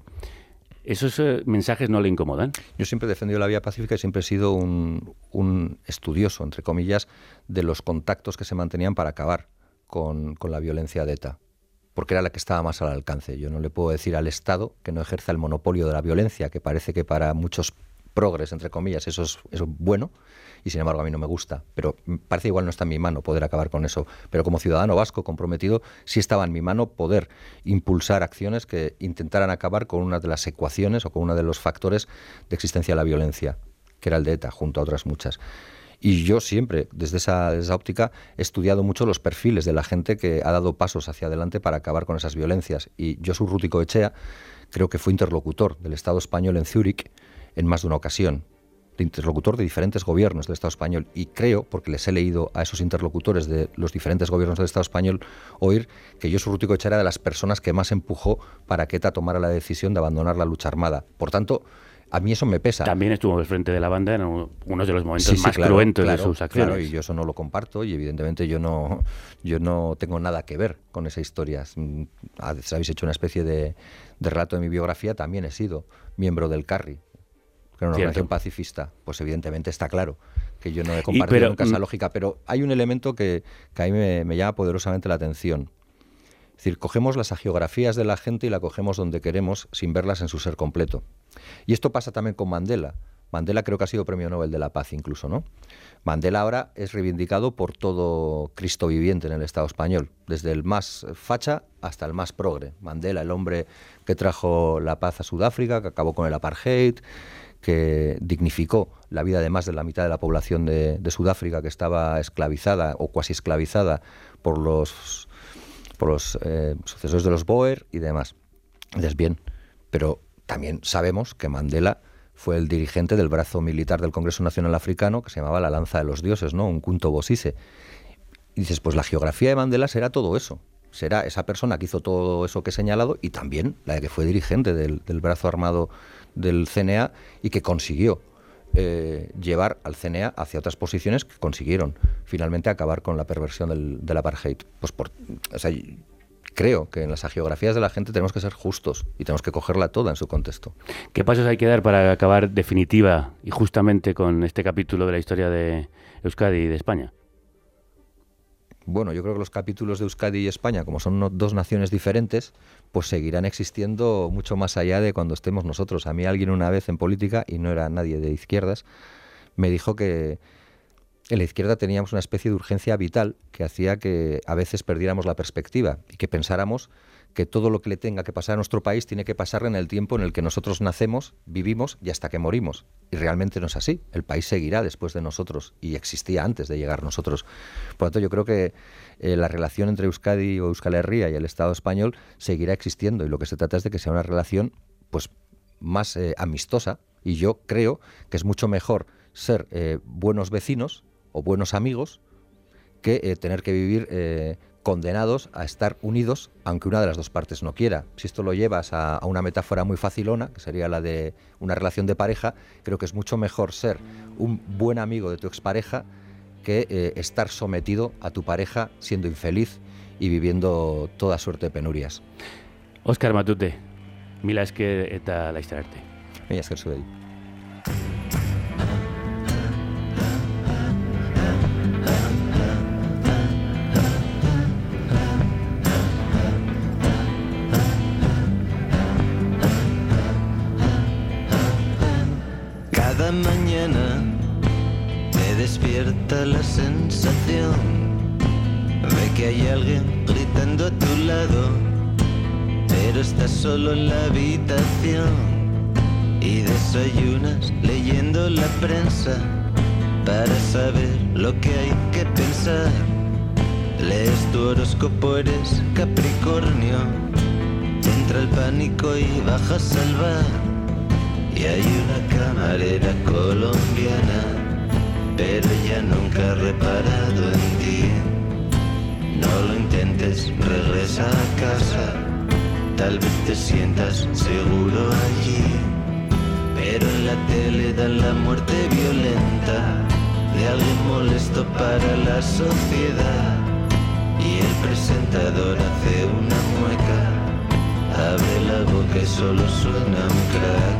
¿Esos eh, mensajes no le incomodan? Yo siempre he defendido la vía pacífica y siempre he sido un, estudioso, entre comillas, de los contactos que se mantenían para acabar con, con, la violencia de ETA, porque era la que estaba más al alcance. Yo no le puedo decir al Estado que no ejerza el monopolio de la violencia, que parece que para muchos progres, entre comillas, eso es, eso es bueno, y sin embargo a mí no me gusta. Pero parece igual no está en mi mano poder acabar con eso. Pero como ciudadano vasco comprometido, sí estaba en mi mano poder impulsar acciones que intentaran acabar con una de las ecuaciones o con uno de los factores de existencia de la violencia, que era el de ETA, junto a otras muchas. Y yo siempre, desde esa, óptica, he estudiado mucho los perfiles de la gente que ha dado pasos hacia adelante para acabar con esas violencias. Y yo, su Rútico Echea, creo que fue interlocutor del Estado español en Zúrich en más de una ocasión de interlocutor de diferentes gobiernos del Estado español y creo, porque les he leído a esos interlocutores de los diferentes gobiernos del Estado español, oír que yo Rútico Echara de las personas que más empujó para que ETA tomara la decisión de abandonar la lucha armada. Por tanto, a mí eso me pesa. También estuvo al frente de la banda en uno de los momentos más cruentos de sus acciones. Claro, y yo eso no lo comparto y evidentemente yo no, yo no tengo nada que ver con esa historia. Mm, habéis hecho una especie de, de relato de mi biografía, también he sido miembro del CARRI, pero una organización pacifista, pues evidentemente está claro que yo no he compartido nunca esa mm, lógica, pero hay un elemento que, que a mí me, llama poderosamente la atención. Es decir, cogemos las agiografías de la gente y la cogemos donde queremos sin verlas en su ser completo. Y esto pasa también con Mandela. Mandela creo que ha sido premio Nobel de la Paz incluso, ¿no? Mandela ahora es reivindicado por todo Cristo viviente en el Estado español, desde el más facha hasta el más progre. Mandela, el hombre que trajo la paz a Sudáfrica, que acabó con el apartheid, que dignificó la vida de más de la mitad de la población de, Sudáfrica que estaba esclavizada o cuasi esclavizada por los, por los eh, sucesores de los Boer y demás. Es bien, pero también sabemos que Mandela fue el dirigente del brazo militar del Congreso Nacional Africano que se llamaba la Lanza de los Dioses, ¿no? Un culto bosise. Y dices, pues la geografía de Mandela será todo eso. Será esa persona que hizo todo eso que he señalado y también la que fue dirigente del, brazo armado del CNA y que consiguió eh, llevar al CNA hacia otras posiciones que consiguieron finalmente acabar con la perversión del, del apartheid. Pues por, o sea, creo que en las agiografías de la gente tenemos que ser justos y tenemos que cogerla toda en su contexto. ¿Qué pasos hay que dar para acabar definitiva y justamente con este capítulo de la historia de Euskadi y de España? Bueno, yo creo que los capítulos de Euskadi y España, como son dos naciones diferentes, pues seguirán existiendo mucho más allá de cuando estemos nosotros. A mí alguien una vez en política, y no era nadie de izquierdas, me dijo que, en la izquierda teníamos una especie de urgencia vital que hacía que a veces perdiéramos la perspectiva y que pensáramos que todo lo que le tenga que pasar a nuestro país tiene que pasar en el tiempo en el que nosotros nacemos, vivimos y hasta que morimos. Y realmente no es así. El país seguirá después de nosotros y existía antes de llegar nosotros. Por lo tanto, yo creo que eh, la relación entre Euskadi o Euskal Herria y el Estado español seguirá existiendo y lo que se trata es de que sea una relación pues más eh, amistosa y yo creo que es mucho mejor ser eh, buenos vecinos o buenos amigos que tener que vivir condenados a estar unidos, aunque una de las dos partes no quiera. Si esto lo llevas a, una metáfora muy facilona, que sería la de una relación de pareja, creo que es mucho mejor ser un buen amigo de tu expareja que eh, estar sometido a tu pareja siendo infeliz y viviendo toda suerte de penurias. Oscar Matute, mila esker eta laizterarte. Mila esker zuei. La sensación de que hay alguien gritando a tu lado, pero estás solo en la habitación y desayunas leyendo la prensa para saber lo que hay que pensar. Lees tu horóscopo, eres Capricornio, entra el pánico y bajas al bar. Y hay una camarera colombiana, pero ella nunca ha reparado en ti. No lo intentes, regresa a casa, tal vez te sientas seguro allí. Pero en la tele dan la muerte violenta de alguien molesto para la sociedad. Y el presentador hace una mueca, abre la boca y solo suena un crack.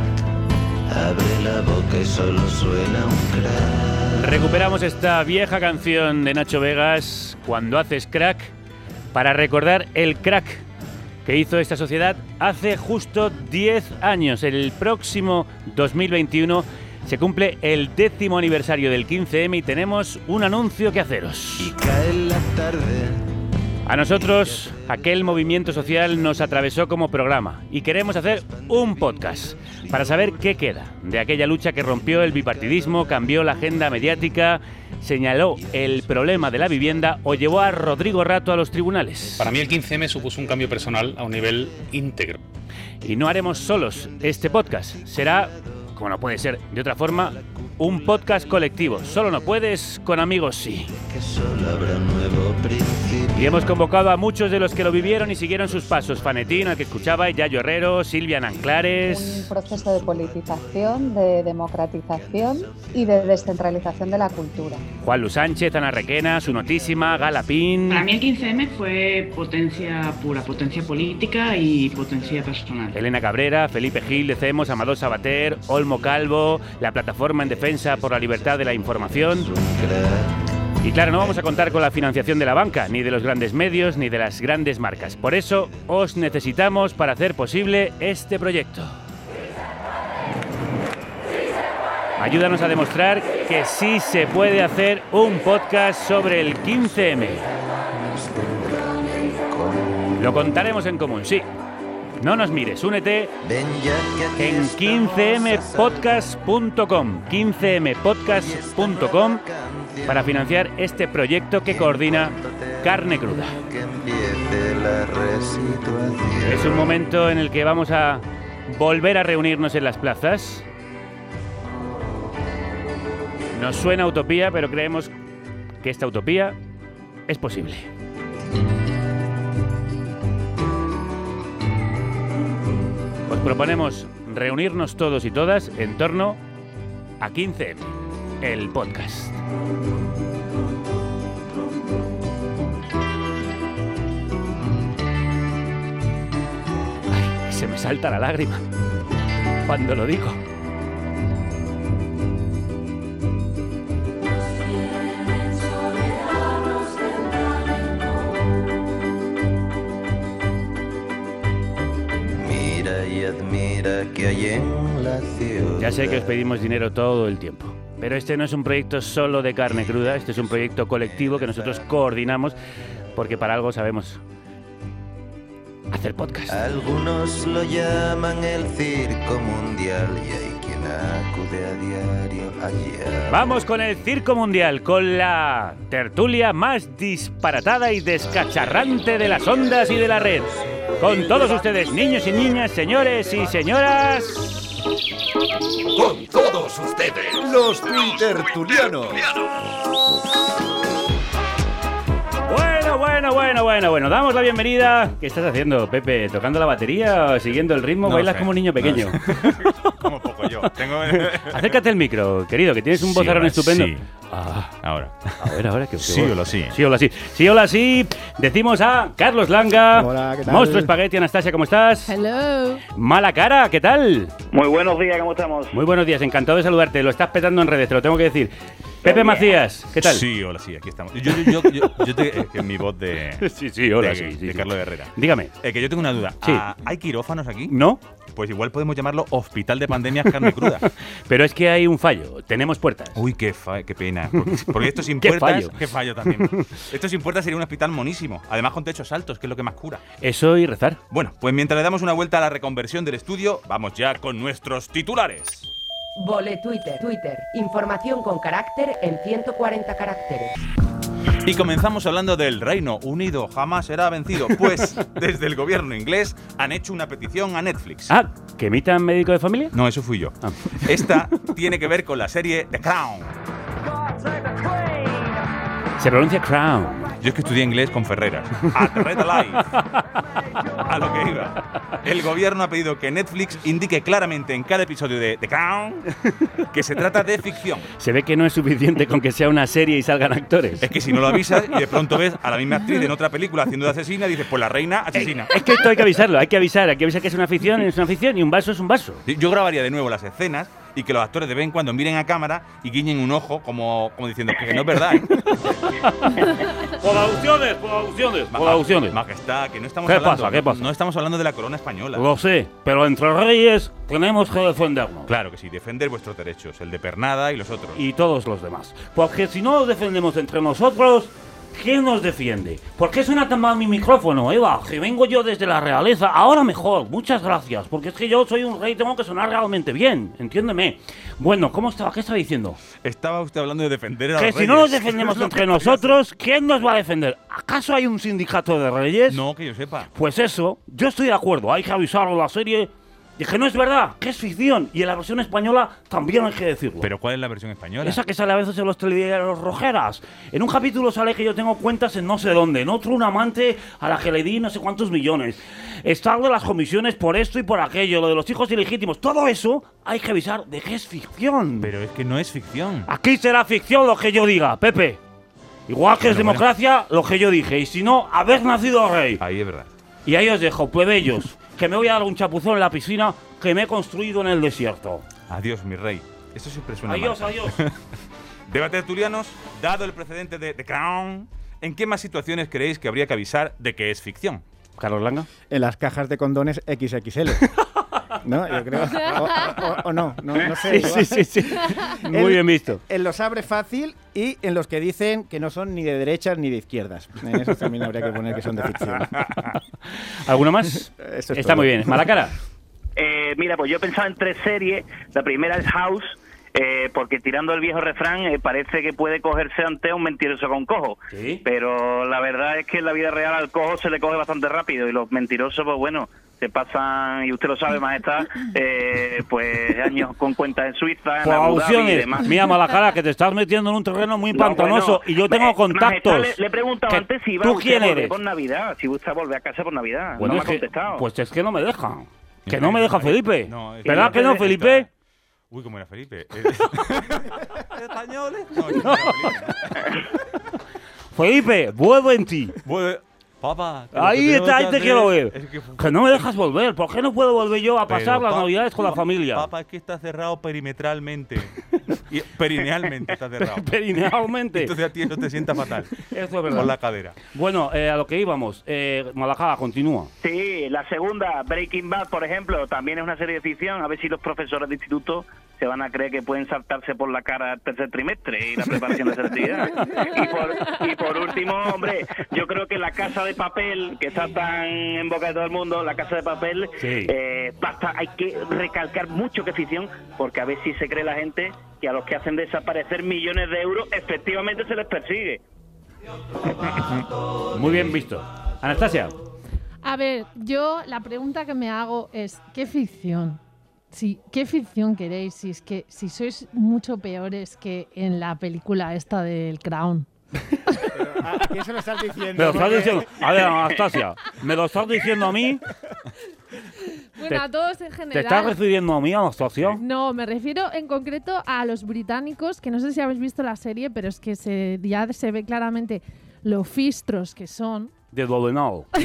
Abre la boca y solo suena un crack. Recuperamos esta vieja canción de Nacho Vegas, Cuando haces crack, para recordar el crack que hizo esta sociedad hace justo 10 años. El próximo 2021 se cumple el décimo aniversario del 15M y tenemos un anuncio que haceros. A nosotros aquel movimiento social nos atravesó como programa y queremos hacer un podcast para saber qué queda de aquella lucha que rompió el bipartidismo, cambió la agenda mediática, señaló el problema de la vivienda o llevó a Rodrigo Rato a los tribunales. Para mí el 15M supuso un cambio personal a un nivel íntegro. Y no haremos solos este podcast, será, como no puede ser de otra forma, un podcast colectivo. Solo no puedes, con amigos sí. Y hemos convocado a muchos de los que lo vivieron y siguieron sus pasos. Fanetín, al que escuchaba, Yayo Herrero, Silvia Nanclares. Un proceso de politización, de democratización y de descentralización de la cultura. Juan Luis Sánchez, Ana Requena, su notísima, Galapín. Para mí el 15M fue potencia pura, potencia política y potencia personal. Elena Cabrera, Felipe Gil, Decemos, Amador Sabater, Olmo Calvo, la plataforma en defensa por la libertad de la información. Y claro, no vamos a contar con la financiación de la banca, ni de los grandes medios, ni de las grandes marcas. Por eso os necesitamos para hacer posible este proyecto. Ayúdanos a demostrar que sí se puede hacer un podcast sobre el 15M. Lo contaremos en común, sí. No nos mires, únete en 15mpodcast.com, 15mpodcast.com para financiar este proyecto que coordina Carne Cruda. Es un momento en el que vamos a volver a reunirnos en las plazas. Nos suena utopía, pero creemos que esta utopía es posible. Proponemos reunirnos todos y todas en torno a 15M, el podcast. Se me salta la lágrima cuando lo digo. Que hay en la ciudad. Ya sé que os pedimos dinero todo el tiempo. Pero este no es un proyecto solo de carne cruda, este es un proyecto colectivo que nosotros coordinamos porque para algo sabemos hacer podcast. Algunos lo llaman el circo mundial y hay quien acude a diario allá. Vamos con el Circo Mundial, con la tertulia más disparatada y descacharrante de las ondas y de la red. Con todos ustedes, niños y niñas, señores y señoras. Con todos ustedes, los Twittertulianos. Bueno, bueno, bueno, bueno, bueno. Damos la bienvenida. ¿Qué estás haciendo, Pepe? ¿Tocando la batería o siguiendo el ritmo? No ¿Bailas sé, como un niño no pequeño? Como yo. Tengo... Acércate al micro, querido, que tienes un Sí, vozarrón estupendo. sí. Ah, Ahora. a ver, ahora que Sí, hola, sí. Sí, hola, sí. Sí, hola, sí. Decimos a Carlos Langa. Hola, ¿qué tal? Monstruo Espagueti, Anastasia, ¿cómo estás? Hello. Mala cara, ¿qué tal? Muy buenos días, ¿cómo estamos? Muy buenos días, encantado de saludarte. Lo estás petando en redes, te lo tengo que decir. Pepe bien. Macías, ¿qué tal? Sí, hola, sí, aquí estamos. Yo, yo, yo, yo, yo te- eh, que mi voz de. Sí, sí, hola, de, sí, sí, de sí. Carlos Herrera. Dígame. Eh, que yo tengo una duda. Sí. Ah, ¿Hay quirófanos aquí? ¿No? Pues igual podemos llamarlo Hospital de Pandemias Carne Cruda. Pero es que hay un fallo. Tenemos puertas. Uy, qué, fa- qué pena. Porque, porque esto sin Qué puertas. fallo. Qué fallo también. esto sin puertas sería un hospital monísimo. Además con techos altos, que es lo que más cura. Eso y rezar. Bueno, pues mientras le damos una vuelta a la reconversión del estudio, vamos ya con nuestros titulares. Vole Twitter, Twitter. Información con carácter en 140 caracteres. Y comenzamos hablando del Reino Unido jamás será vencido, pues desde el gobierno inglés han hecho una petición a Netflix. Ah, ¿que emitan médico de familia? No, eso fui yo. Ah. Esta tiene que ver con la serie The Crown. Se pronuncia Crown. Yo es que estudié inglés con Ferreras. At Red Life. A lo El gobierno ha pedido que Netflix indique claramente en cada episodio de The Crown que se trata de ficción. Se ve que no es suficiente con que sea una serie y salgan actores. Es que si no lo avisas y de pronto ves a la misma actriz en otra película haciendo de asesina, dices, pues la reina asesina. Es que esto hay que avisarlo, hay que avisar, hay que avisar que es una ficción, es una ficción y un vaso es un vaso. Yo grabaría de nuevo las escenas y que los actores de vez en cuando miren a cámara y guiñen un ojo como, como diciendo que no es verdad. ¿eh? Producciones, producciones, producciones. Majestad, que no estamos ¿Qué hablando, pasa? ¿Qué pasa? No estamos hablando de la corona española. Lo sé, pero entre reyes tenemos que defendernos. Claro que sí, defender vuestros derechos, el de Pernada y los otros. Y todos los demás. Porque si no nos defendemos entre nosotros, ¿quién nos defiende? ¿Por qué suena tan mal mi micrófono, Eva? Que vengo yo desde la realeza. Ahora mejor, muchas gracias. Porque es que yo soy un rey, tengo que sonar realmente bien. Entiéndeme. Bueno, ¿cómo estaba? ¿Qué estaba diciendo? Estaba usted hablando de defender a Que los si no nos defendemos entre nosotros, ¿quién nos va a defender? ¿Acaso hay un sindicato de reyes? No, que yo sepa. Pues eso, yo estoy de acuerdo, hay que avisarlo a la serie. Que no es verdad, que es ficción. Y en la versión española también hay que decirlo. Pero ¿cuál es la versión española? Esa que sale a veces en los telediarios rojeras. En un capítulo sale que yo tengo cuentas en no sé dónde. En otro un amante a la que le di no sé cuántos millones. Estar de las comisiones por esto y por aquello. Lo de los hijos ilegítimos. Todo eso hay que avisar de que es ficción. Pero es que no es ficción. Aquí será ficción lo que yo diga, Pepe. Igual que es Bueno, bueno. democracia, lo que yo dije. Y si no, haber nacido rey. Ahí es verdad. Y ahí os dejo, plebeyos, que me voy a dar un chapuzón en la piscina que me he construido en el desierto. Adiós, mi rey. Esto siempre suena Adiós, mal. adiós. Debate tertulianos, dado el precedente de The Crown, ¿en qué más situaciones creéis que habría que avisar de que es ficción? Carlos Langa. En las cajas de condones XXL. ¿No? Yo creo. O, o- o no, no, no sé. Sí, sí, sí, sí. Muy En- bien visto. En los abre fácil y en los que dicen que no son ni de derechas ni de izquierdas. En esos también habría que poner que son de ficción. ¿Alguno más? Eso es Está todo. muy bien. Malacara. Eh, mira, pues yo he pensado en tres series. La primera es House, eh, porque tirando el viejo refrán eh, parece que puede cogerse ante un mentiroso con cojo. Pero la verdad es que en la vida real al cojo se le coge bastante rápido y los mentirosos, pues bueno, se pasan, y usted lo sabe, majestad, eh, pues años con cuentas en Suiza, en Por Abu Dhabi y alusiones. demás. Mira, Malacara, que te estás metiendo en un terreno muy No, pantanoso bueno, y yo tengo eh, contactos. majestad, le, le he preguntado antes si iba ¿Tú quién a volver eres? por Navidad, si usted a volver a casa por Navidad. Bueno, no me que- pues es que no me dejan. Que no me deja Felipe. No, es ¿Verdad que no, Felipe? Uy, ¿cómo era Felipe? ¿Españoles? No, Felipe, vuelvo en ti. Papá. Ahí está, ahí te hacer quiero ver. es que- Que no me dejas volver. ¿Por qué no puedo volver yo a pasar Pero, las pa- navidades con la familia? Papá, es que está cerrado perimetralmente. Y perinealmente está cerrado. Perinealmente. Entonces a ti eso te sienta fatal. Eso es verdad. Por la cadera. Bueno, eh, a lo que íbamos. Eh, Malacara, continúa. Sí, la segunda, Breaking Bad, por ejemplo, también es una serie de ficción. A ver si los profesores de instituto se van a creer que pueden saltarse por la cara el tercer trimestre y la preparación de selectividad. Y por, y por último, hombre, yo creo que la casa de papel, que está tan en boca de todo el mundo, la casa de papel, Sí. eh, basta, hay que recalcar mucho que es ficción, porque a ver si se cree la gente que a los que hacen desaparecer millones de euros, efectivamente se les persigue. Muy bien visto. Anastasia. A ver, yo la pregunta que me hago es, ¿qué ficción? Sí, ¿qué ficción queréis? Si es que si sois mucho peores que en la película esta del Crown. ¿A quién se lo estás diciendo? Me lo estás diciendo. A ver, Anastasia, ¿me lo estás diciendo a mí? Bueno, Te- a todos en ¿Te general. estás refiriendo a mí, Anastasia? No, me refiero en concreto a los británicos, que no sé si habéis visto la serie, pero es que se, ya se ve claramente lo fistros que son, De Dolenal.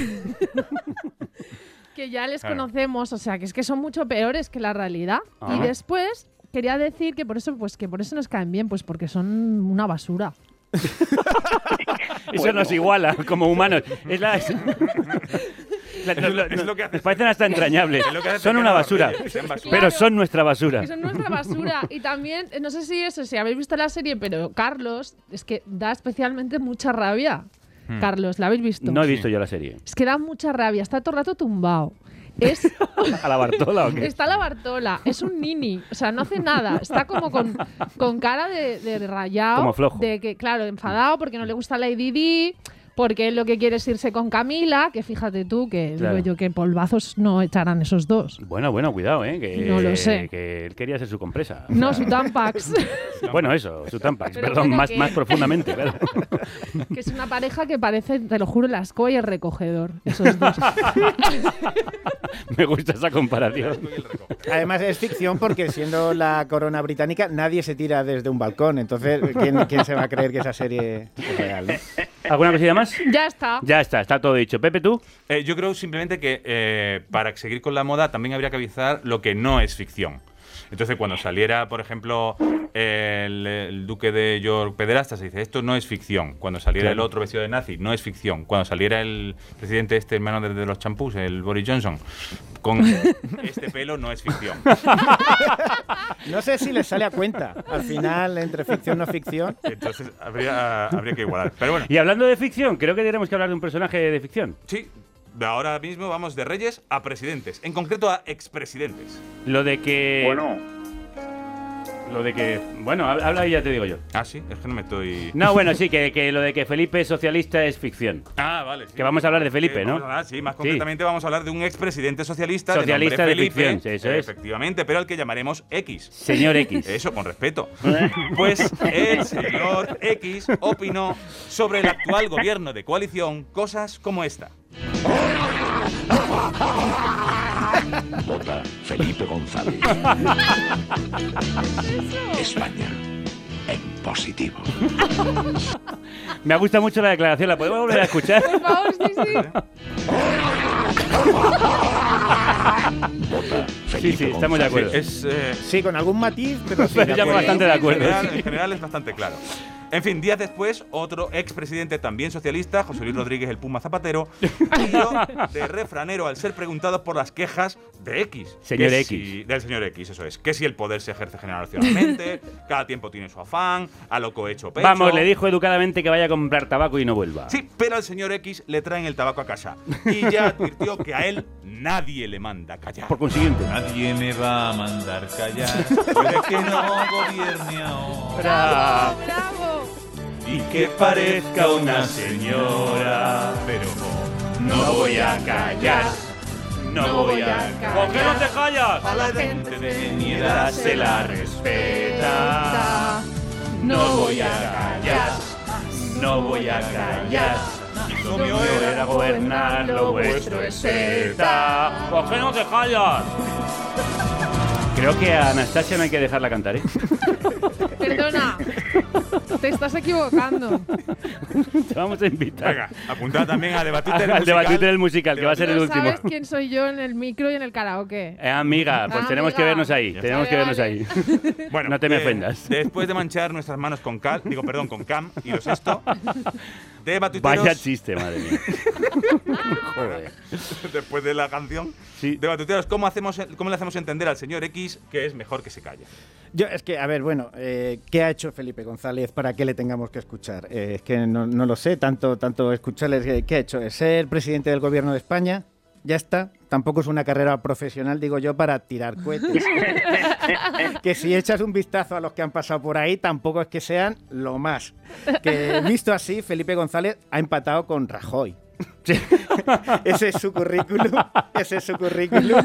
que ya les Claro. conocemos, o sea, que es que son mucho peores que la realidad. Ah. Y después quería decir que por eso, pues que por eso nos caen bien, pues porque son una basura. Eso nos iguala como humanos. Es la, es- la- Es lo- es lo que hace- nos parecen hasta entrañables. Es lo que hace Son una basura. basura. Pero son nuestra basura. Son nuestra basura. Y también, no sé si eso, si habéis visto la serie, pero Carlos, es que da especialmente mucha rabia. Hmm. Carlos, ¿la habéis visto? No he visto yo la serie. Es que da mucha rabia, está todo el rato tumbado. Es, ¿A la Bartola o qué? está la Bartola, es un nini, o sea, no hace nada, está como con, con cara de, de rayado. Como flojo. De que, claro, enfadado porque no le gusta Lady Di, porque él lo que quiere es irse con Camila, que fíjate tú, que Claro. digo yo que polvazos no echarán esos dos. Bueno, bueno, cuidado, ¿eh? Que, No lo sé. Que él quería ser su compresa. No, su Tampax. Bueno, eso, su Tampax. Pero Perdón, más, que- más profundamente, claro. que es una pareja que parece, te lo juro, la escoba y el recogedor. Esos dos. Me gusta esa comparación. Además es ficción porque siendo la corona británica nadie se tira desde un balcón. Entonces, ¿quién, quién se va a creer que esa serie es real? no? ¿Alguna cosilla más? Ya está. Ya está, está todo dicho. Pepe, ¿tú? Eh, yo creo simplemente que eh, para seguir con la moda también habría que avisar lo que no es ficción. Entonces, cuando saliera, por ejemplo, el, el duque de York pederasta, se dice, esto no es ficción. Cuando saliera Claro. el otro vestido de nazi, no es ficción. Cuando saliera el presidente este hermano de, de los champús, el Boris Johnson, con este pelo, no es ficción. No sé si les sale a cuenta. Al final, entre ficción y no ficción. Entonces, habría, habría que igualar. Pero bueno, Y hablando de ficción, creo que tenemos que hablar de un personaje de ficción. sí, de ahora mismo vamos de reyes a presidentes, en concreto a expresidentes. Lo de que. Bueno. Lo de que. Bueno, hab- habla y ya te digo yo. Ah, sí, es que no me estoy... No, bueno, sí, que, que lo de que Felipe es socialista es ficción. Ah, vale. sí. Que vamos a hablar de Felipe, Eh, ¿no? hablar, sí, más Sí. concretamente vamos a hablar de un expresidente socialista. Socialista de Felipe, ficción, sí, eso es. Efectivamente, pero al que llamaremos X. Señor X. Eso, con respeto. Pues el señor X opinó sobre el actual gobierno de coalición cosas como esta. Vota Felipe González. España en positivo. Me gusta mucho la declaración, ¿la podemos volver a escuchar? Por favor, sí, sí. Vota Sí, Felipe sí, estamos de acuerdo. Es, eh, Sí, con algún matiz, pero sí. De bastante de acuerdo. En general, sí. en general es bastante claro. En fin, días después, otro expresidente también socialista, José Luis Rodríguez el Puma Zapatero, tiró de refranero al ser preguntado por las quejas de X. Señor X. si- del señor X, eso es. Que si el poder se ejerce generacionalmente, cada tiempo tiene su afán, a loco hecho pecho. Vamos, le dijo educadamente que vaya a comprar tabaco y no vuelva. Sí, pero al señor X le traen el tabaco a casa. Y ya advirtió que a él nadie le manda callar. Por consiguiente. Nadie me va a mandar callar. Puede que no gobierne ahora. ¡Bravo! Y que parezca una señora. Pero no voy a callar. No voy a callar. ¿Por qué no te callas? A la gente de mi edad se la respeta. No voy a callar. No voy a callar. Lo mío era gobernar, lo vuestro es ETA. ¿Por qué no te callas? Creo que a Anastasia no hay que dejarla cantar, ¿eh? Perdona, te estás equivocando. Te vamos a invitar. Venga, apuntad también Al debate del musical, que va a ser el ¿No último. sabes quién soy yo en el micro y en el karaoke? Eh, amiga, pues Ah, tenemos que vernos ahí. Ya Tenemos está. que vernos ahí. Bueno, no te me eh, ofendas. Después de manchar nuestras manos con cal, digo, perdón, con cam y los esto, de Vaya chiste, madre mía. Joder. después de la canción, Sí. de batuteros, ¿cómo, hacemos, ¿cómo le hacemos entender al señor X que es mejor que se calle? Yo, es que, a ver, bueno, eh, ¿qué ha hecho Felipe González para que le tengamos que escuchar? Eh, es que no, no lo sé, tanto, tanto escucharles. eh, ¿Qué ha hecho? ¿Es ser presidente del gobierno de España? Ya está. Tampoco es una carrera profesional, digo yo, para tirar cohetes. que si echas un vistazo a los que han pasado por ahí, tampoco es que sean lo más. Que visto así, Felipe González ha empatado con Rajoy. ese es su currículum. Ese es su currículum.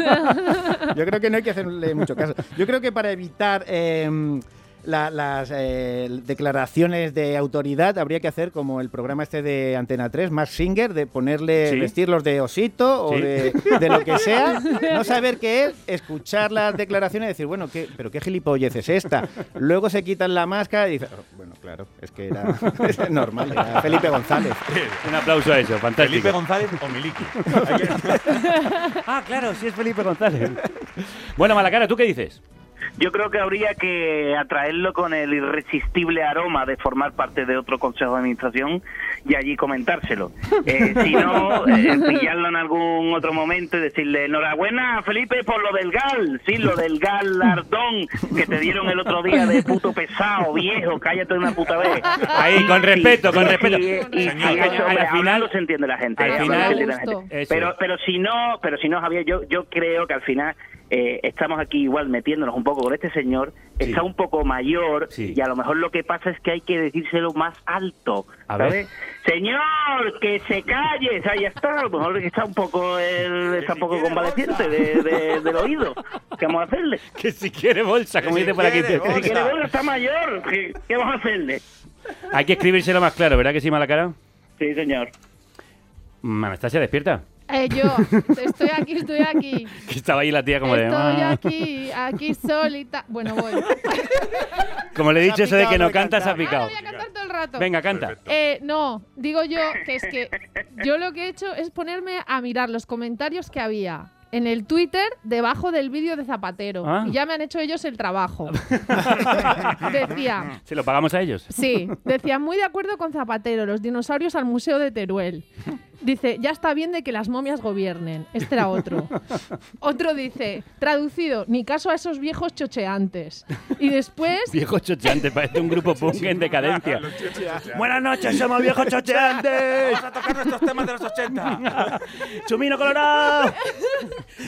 Yo creo que no hay que hacerle mucho caso. Yo creo que para evitar em, la- las eh, declaraciones de autoridad habría que hacer como el programa este de Antena 3, más Singer, de ponerle, Sí. vestirlos de osito o Sí. de, de lo que sea, no saber qué es, escuchar las declaraciones y decir, bueno, ¿qué, pero qué gilipollez es esta. Luego se quitan la máscara y dicen, "Oh, bueno, claro, es que era es normal, era Felipe González. Un aplauso a eso, fantástico. Felipe González o Miliki. ah, claro, sí es Felipe González. bueno, Malacara, ¿tú qué dices? Yo creo que habría que atraerlo con el irresistible aroma de formar parte de otro consejo de administración y allí comentárselo. Eh, si no, eh, pillarlo en algún otro momento y decirle, enhorabuena Felipe por lo del GAL, sí, lo del galardón que te dieron el otro día de puto pesado, viejo, cállate una puta vez. Ahí, con respeto, con respeto. Y, al- final- se entiende la gente. al hablando final- se entiende la gente. Eso. Pero, pero si no, pero si no, Javier, yo, yo creo que al final eh, estamos aquí igual metiéndonos un poco con este señor, está un poco mayor Sí. y a lo mejor lo que pasa es que hay que decírselo más alto. A ¿sabes? ver. Señor, que se calle, o sea, ya está, a lo mejor está un poco él está un poco convaleciente de, de- del oído. ¿Qué vamos a hacerle? Que si quiere bolsa, como si dice por aquí. Que si quiere verlo, está mayor, ¿qué, qué vamos a hacerle? Hay que escribírselo más claro, ¿verdad que sí, Malacara? Sí, señor. Anastasia, despierta. Eh, yo, estoy aquí, estoy aquí. Que estaba ahí la tía como de... Estoy "Ah". aquí, aquí solita. Bueno, voy. Como le he dicho eso de que no de canta, se ha picado. Voy a cantar todo el rato. Venga, canta. Eh, no, digo yo que es que yo lo que he hecho es ponerme a mirar los comentarios que había en el Twitter debajo del vídeo de Zapatero. Ah. Y ya me han hecho ellos el trabajo. Decía, ¿Se lo pagamos a ellos? sí, decía, muy de acuerdo con Zapatero, los dinosaurios al Museo de Teruel. Dice, ya está bien de que las momias gobiernen. Este era otro. Otro dice, traducido, ni caso a esos viejos chocheantes. Y después Viejo chocheante, parece un grupo punk en decadencia. Buenas noches, somos viejos chocheantes. Vamos a tocar nuestros temas de los 80. Chumino colorado.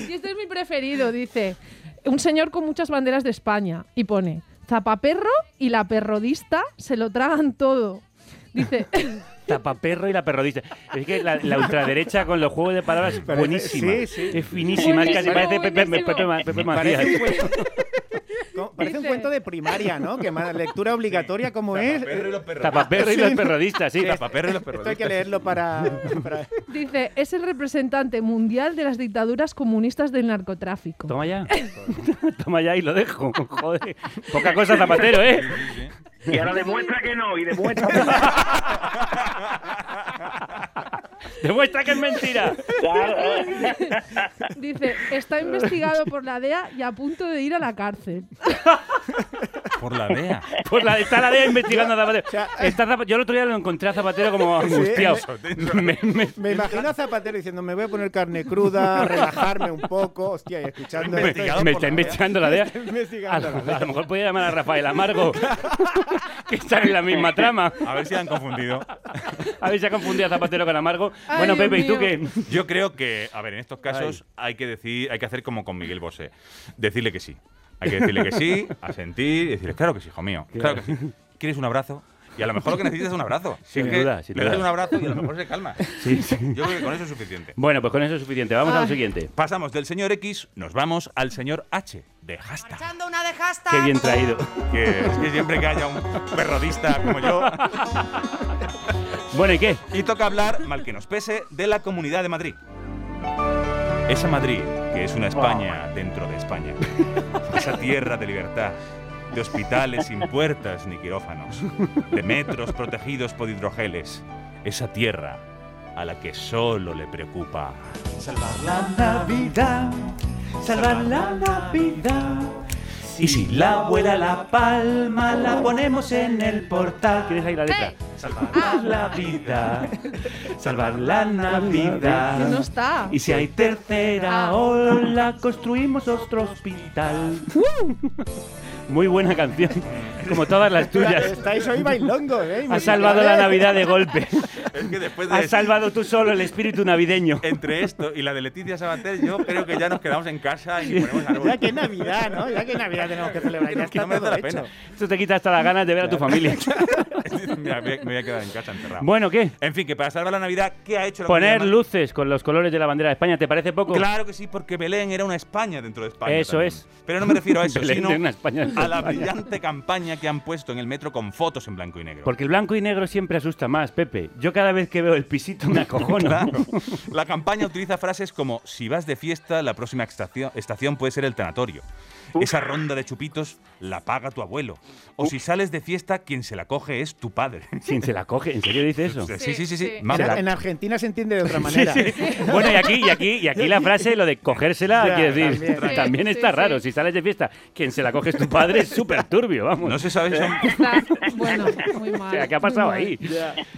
Y este es mi preferido, dice. Un señor con muchas banderas de España. Y pone, zapaperro y la perrodista se lo tragan todo. Dice, Tapaperro y la perrodista. Es que la, la ultraderecha con los juegos de palabras es buenísima. sí, sí. Es finísima. Es casi parece Pepe, Macías. un cuento, como- parece un Dice- cuento de primaria, ¿no? Que ma- lectura obligatoria como es. Tapaperro y los perros. Tapaperro y Sí. los perrodistas, sí. Tapaperro y los Esto hay que leerlo para, para- dice, es el representante mundial de las dictaduras comunistas del narcotráfico. Toma ya. Toma ya y lo dejo. Joder. Poca cosa Zapatero, ¿eh? Y ahora demuestra que no, y demuestra que no. Demuestra que es mentira. Dice, está investigado por la DEA y a punto de ir a la cárcel. Por la DEA. La, está la DEA investigando a Zapatero. Está Zapa- yo el otro día lo encontré a Zapatero como angustiado. Me- me- Me imagino a Zapatero diciendo, me voy a poner carne cruda, relajarme un poco, hostia, y escuchando... me, me está investigando la DEA. A la lo, DEA. a lo mejor podría llamar a Rafael Amargo, que están en la misma trama. A ver si han confundido. A ver si ha confundido a Zapatero con Amargo. Ay, bueno, Pepe, ¿y tú qué? Yo creo que, a ver, en estos casos hay que decir, hay que hacer como con Miguel Bosé. Decirle que sí. Hay que decirle que sí, asentir y decirle, claro que sí, hijo mío. Claro que sí. ¿Quieres un abrazo? Y a lo mejor lo que necesitas es un abrazo. Si Sin es que duda, sin le das duda. un abrazo y a lo mejor se calma. Sí, sí. Yo creo que con eso es suficiente. Bueno, pues con eso es suficiente. Vamos a lo Ay. siguiente. Pasamos del señor X, nos vamos al señor H, de hashtag. Echando una de hashtag. Qué bien traído. Que es que siempre que haya un perrodista como yo. Bueno, ¿y qué? Y toca hablar, mal que nos pese, de la Comunidad de Madrid. Esa Madrid, que es una España dentro de España. Esa tierra de libertad, de hospitales sin puertas ni quirófanos, de metros protegidos por hidrogeles. Esa tierra a la que solo le preocupa. Salvar la Navidad, salvar la Navidad. Y si la abuela la palma, la ponemos en el portal. ¿Quieres ahí la letra? Salvar la vida, salvar la Navidad. No está. Y si hay tercera ola, construimos otro hospital. Muy buena canción, como todas las tuyas. Estáis hoy bailongos, ¿eh? Has salvado la Navidad de golpe. Es que después de Has salvado tú solo el espíritu navideño. entre esto y la de Leticia Sabater, yo creo que ya nos quedamos en casa y ponemos árbol. Ya que Navidad, ¿no? Ya que Navidad tenemos que celebrar. Ya está no merece la pena. hecho. Esto te quita hasta las ganas de ver a tu familia. Mira, me voy a quedar en casa enterrado. Bueno, ¿qué? En fin, que para salvar la Navidad, ¿qué ha hecho la Poner luces con los colores de la bandera de España, ¿te parece poco? Claro que sí, porque Belén era una España dentro de España. Eso también. es. Pero no me refiero a eso, Belén sino una España a la España. brillante campaña que han puesto en el metro con fotos en blanco y negro. Porque el blanco y negro siempre asusta más, Pepe. Yo cada vez que veo el pisito me acojono. Claro. La campaña utiliza frases como si vas de fiesta, la próxima estación, estación puede ser el tanatorio. Esa ronda de chupitos la paga tu abuelo. O si sales de fiesta, quien se la coge es tu padre. ¿Quién se la coge? ¿En serio dice eso? Sí, sí, sí, sí. En, Vamos. en Argentina se entiende de otra Sí, manera. sí. Bueno, y aquí, y aquí, y aquí la frase, lo de cogérsela, Ya, quiero decir, también. también, Sí, está sí, raro. sí. Si sales de fiesta, quien se la coge es tu padre, es súper turbio, vamos. No se sabe si son, Está, bueno, muy mal. O sea, ¿qué ha pasado ahí?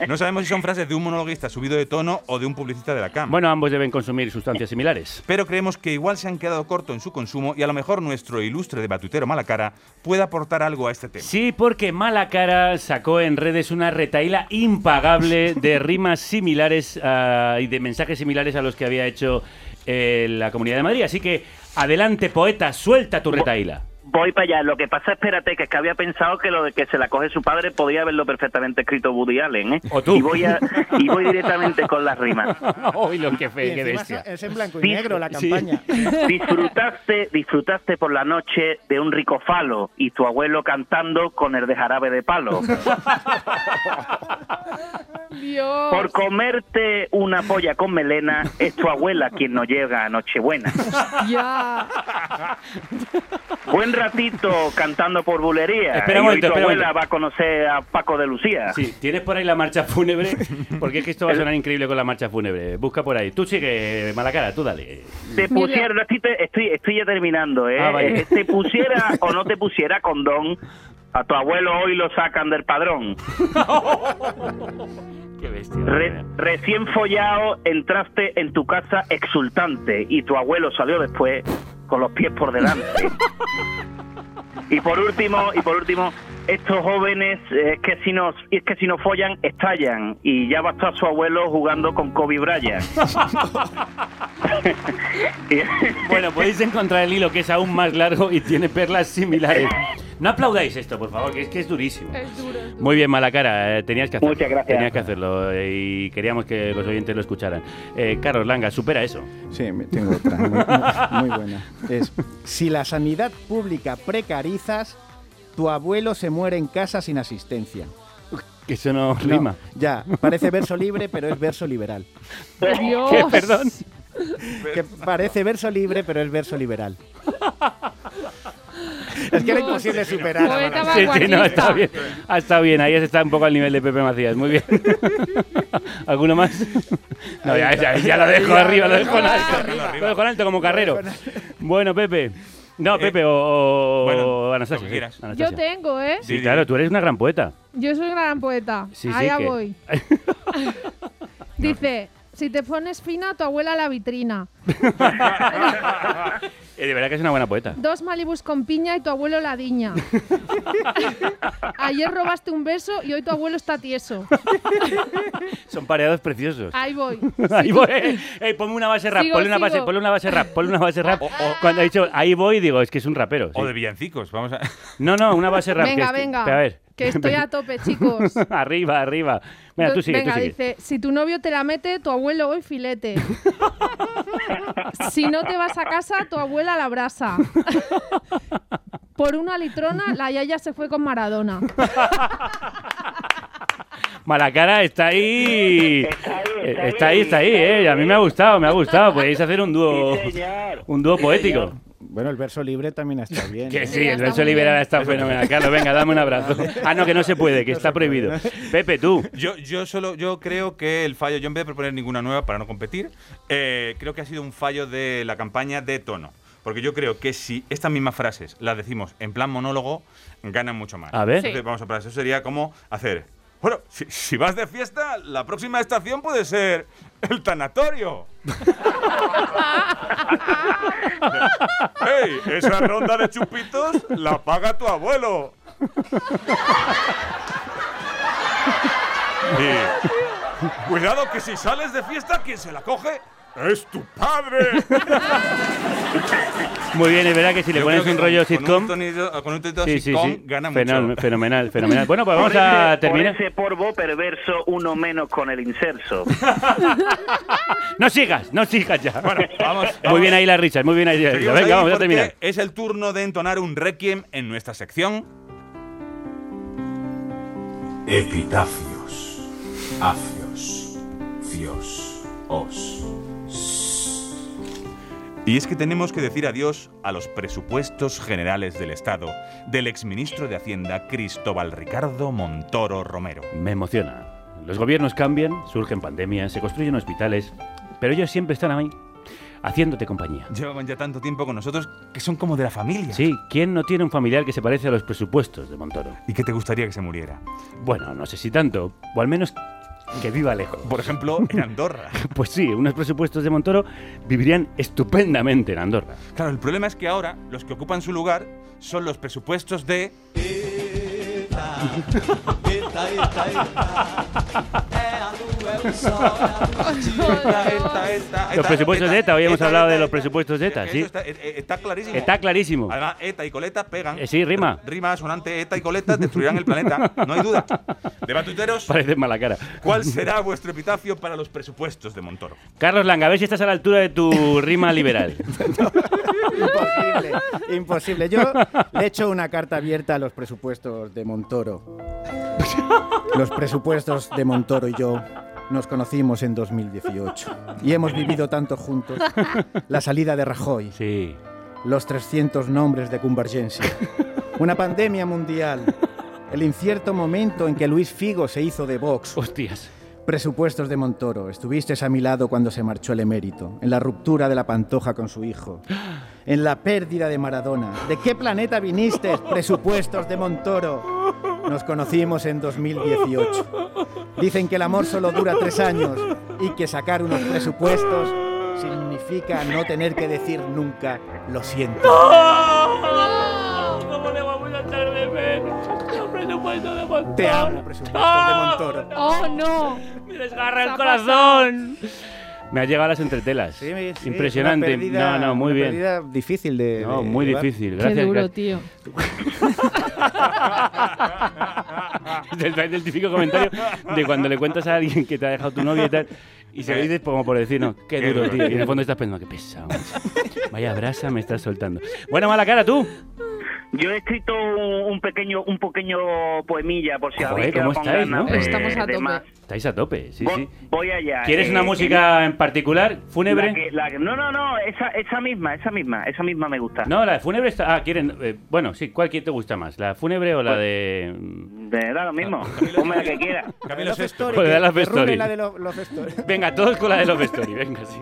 no sabemos si son frases de un monologuista subido de tono o de un publicista de la cama. Bueno, ambos deben consumir sustancias similares. pero creemos que igual se han quedado corto en su consumo y a lo mejor nuestro ilustre debatutero Malacara puede aportar algo a este tema. Sí, porque Malacara sacó en redes una retaíla impagable de rimas similares y de mensajes similares a los que había hecho eh, la Comunidad de Madrid. Así que, adelante, poeta, suelta tu retaíla. Voy para allá. Lo que pasa, espérate, que es que había pensado que lo de que se la coge su padre podía haberlo perfectamente escrito Woody Allen, ¿eh? O tú. Y voy, a, y voy directamente con las rimas. Uy, lo que fe, qué bestia. Es en blanco y Sí, negro la sí. campaña. Disfrutaste, disfrutaste por la noche de un rico falo y tu abuelo cantando con el de jarabe de palo. Dios. Por comerte una polla con melena es tu abuela quien no llega a Nochebuena. Ya. Buen ratito cantando por bulería. Espera un y momento, tu espera abuela momento. va a conocer a Paco de Lucía. Sí, ¿tienes por ahí la marcha fúnebre? Porque es que esto va a sonar increíble con la marcha fúnebre. Busca por ahí. Tú sigue, Malacara, tú dale. Te pusiera, estoy, te- estoy, estoy ya terminando, ¿eh? Ah, vale. Eh, Te pusiera o no te pusiera condón, a tu abuelo hoy lo sacan del padrón. Qué bestia. Re- recién follado entraste en tu casa exultante y tu abuelo salió después con los pies por delante. Y por último, y por último, estos jóvenes eh, es que si nos es que si no follan estallan y ya va a estar su abuelo jugando con Kobe Bryant. Bueno, podéis encontrar el hilo que es aún más largo y tiene perlas similares. No aplaudáis esto, por favor, que es que es durísimo. Es duro. Muy bien, Malacara, eh, tenías que hacerlo. Muchas gracias. Tenías que hacerlo eh, y queríamos que los oyentes lo escucharan. Eh, Carlos Langa, supera eso. Sí, me- tengo otra, muy, muy- muy buena. Es, si la sanidad pública precarizas, tu abuelo se muere en casa sin asistencia. Que eso no No, rima. ya, parece verso libre, pero es verso liberal. Dios. ¿Qué? Perdón. Que parece verso libre, pero es verso liberal. Es que era imposible superar. a Sí, sí, no, está bien. Ha estado bien, ahí está un poco al nivel de Pepe Macías, muy bien. ¿Alguno más? No, ya, ya, ya lo dejo arriba, lo dejo en alto. Lo dejo en alto como carrero. Bueno, Pepe. No, Pepe o, o- bueno, Anastasia. sí. Anastasia. Yo tengo, ¿eh? Sí, claro, tú eres una gran poeta. Yo soy gran poeta. Sí, sí, Allá que- voy. Dice, si te pones fina, tu abuela a la vitrina. Eh, de verdad que es una buena poeta. Dos malibus con piña y tu abuelo la diña. Ayer robaste un beso y hoy tu abuelo está tieso. Son pareados preciosos. Ahí voy. Ahí voy. Ey, ponme una base rap, Sigo, ponle una base, sigo. ponle una base rap, ponle una base rap. Cuando ha dicho ahí voy, digo, es que es un rapero. sí. O de villancicos, vamos a... No, no, una base rap. Venga, que venga. A ver. Que estoy a tope, chicos. arriba, arriba. Venga, tú sigue, Venga, tú sigue. dice, si tu novio te la mete, tu abuelo hoy filete. Si no te vas a casa, tu abuela la brasa. Por una litrona, la yaya se fue con Maradona. Malacara está ahí. Está ahí, está ahí, eh. A mí me ha gustado, me ha gustado. Podéis hacer un dúo, un dúo poético. Bueno, el verso libre también está bien. Que ¿eh? sí, el verso liberal está fenomenal. Carlos, venga, dame un abrazo. Ah, no, que no se puede, que está prohibido. Pepe, tú. Yo, yo solo yo creo que el fallo, yo en vez de proponer ninguna nueva para no competir, eh, creo que ha sido un fallo de la campaña de tono. Porque yo creo que si estas mismas frases las decimos en plan monólogo, ganan mucho más. A ver. Entonces, vamos a probar. Eso sería como hacer. Bueno, si, si vas de fiesta, la próxima estación puede ser el tanatorio. ¡Ey! Esa ronda de chupitos la paga tu abuelo. Cuidado que si sales de fiesta, quien se la coge es tu padre. Muy bien, es verdad que si le Yo pones un que rollo con- sitcom. Con un tonito, con un tonito Sí, sí, sitcom sí. gana mucho. Fenomenal, fenomenal, fenomenal. Bueno, pues vamos Por a ese- terminar. Por ese porvo perverso, uno menos con el inserso. No sigas, no sigas ya. vamos, Muy vamos. bien ahí las risas, muy bien ahí Venga, ahí vamos a terminar. Es el turno de entonar un requiem en nuestra sección. Epitafios. Afios. Fios. Os. Y es que tenemos que decir adiós a los presupuestos generales del Estado del exministro de Hacienda Cristóbal Ricardo Montoro Romero. Me emociona. Los gobiernos cambian, surgen pandemias, se construyen hospitales, pero ellos siempre están ahí, haciéndote compañía. Llevan ya tanto tiempo con nosotros que son como de la familia. Sí, ¿quién no tiene un familiar que se parece a los presupuestos de Montoro? ¿Y qué te gustaría que se muriera? Bueno, no sé si tanto, o al menos que viva lejos. Por ejemplo, en Andorra. Pues sí, unos presupuestos de Montoro vivirían estupendamente en Andorra. Claro, el problema es que ahora los que ocupan su lugar son los presupuestos de... Los presupuestos de ETA, hoy hemos hablado de los presupuestos de ETA, sí. está, eh, eh, está clarísimo. Está clarísimo. Además, ETA y coleta pegan. Eh, sí, rima. Rima, sonante, ETA y coleta destruirán el planeta. No hay duda. Debatuteros, Parece mala cara. ¿cuál será vuestro epitafio para los presupuestos de Montoro? Carlos Langa, a ver si estás a la altura de tu rima liberal. Imposible, imposible. Yo le he hecho una carta abierta a los presupuestos de Montoro. Los presupuestos de Montoro y yo nos conocimos en 2018 y hemos vivido tanto juntos. La salida de Rajoy, Sí. los 300 nombres de Convergencia, una pandemia mundial, el incierto momento en que Luis Figo se hizo de Vox. Hostias. Presupuestos de Montoro. Estuviste a mi lado cuando se marchó el emérito, en la ruptura de la pantoja con su hijo, en la pérdida de Maradona. ¿De qué planeta viniste? Presupuestos de Montoro. Nos conocimos en 2018. Dicen que el amor solo dura tres años y que sacar unos presupuestos significa no tener que decir nunca lo siento. ¿Cómo le vamos a de? Los presupuestos de Montoro. Te amo, presupuestos de Montoro. ¡Oh, no! Me desgarra el ha corazón. Me ha llegado a las entretelas. Sí, sí, Impresionante. una pérdida- no, no, muy una bien. pérdida difícil de. No, de muy llevar. difícil. Qué Gracias. duro, gracias. tío. del, del típico comentario de cuando le cuentas a alguien que te ha dejado tu novia y tal, y se lo dices como por decir, no, qué Qué duro, duro, tío. Y en el fondo estás pensando, qué pesado. Vaya brasa me estás soltando. Bueno, mala cara, tú. Yo he escrito un, un pequeño un pequeño poemilla por si habéis ¿cómo estáis, ganas no? de- Estamos a de tope. más. Estáis a tope, sí, Voy- sí. Voy allá. ¿Quieres eh, una música en particular? ¿Fúnebre? la que- la que- no, no, no, esa, esa misma, esa misma, esa misma me gusta. No, la de fúnebre está... Ah, quieren... eh, bueno, sí, ¿cuál te gusta más? ¿La fúnebre o la de...? De da lo mismo, ponme la que quiera. Camilo Story, Pues la de Lo- Love Story. Venga, todos con la de Love Story, venga, sí.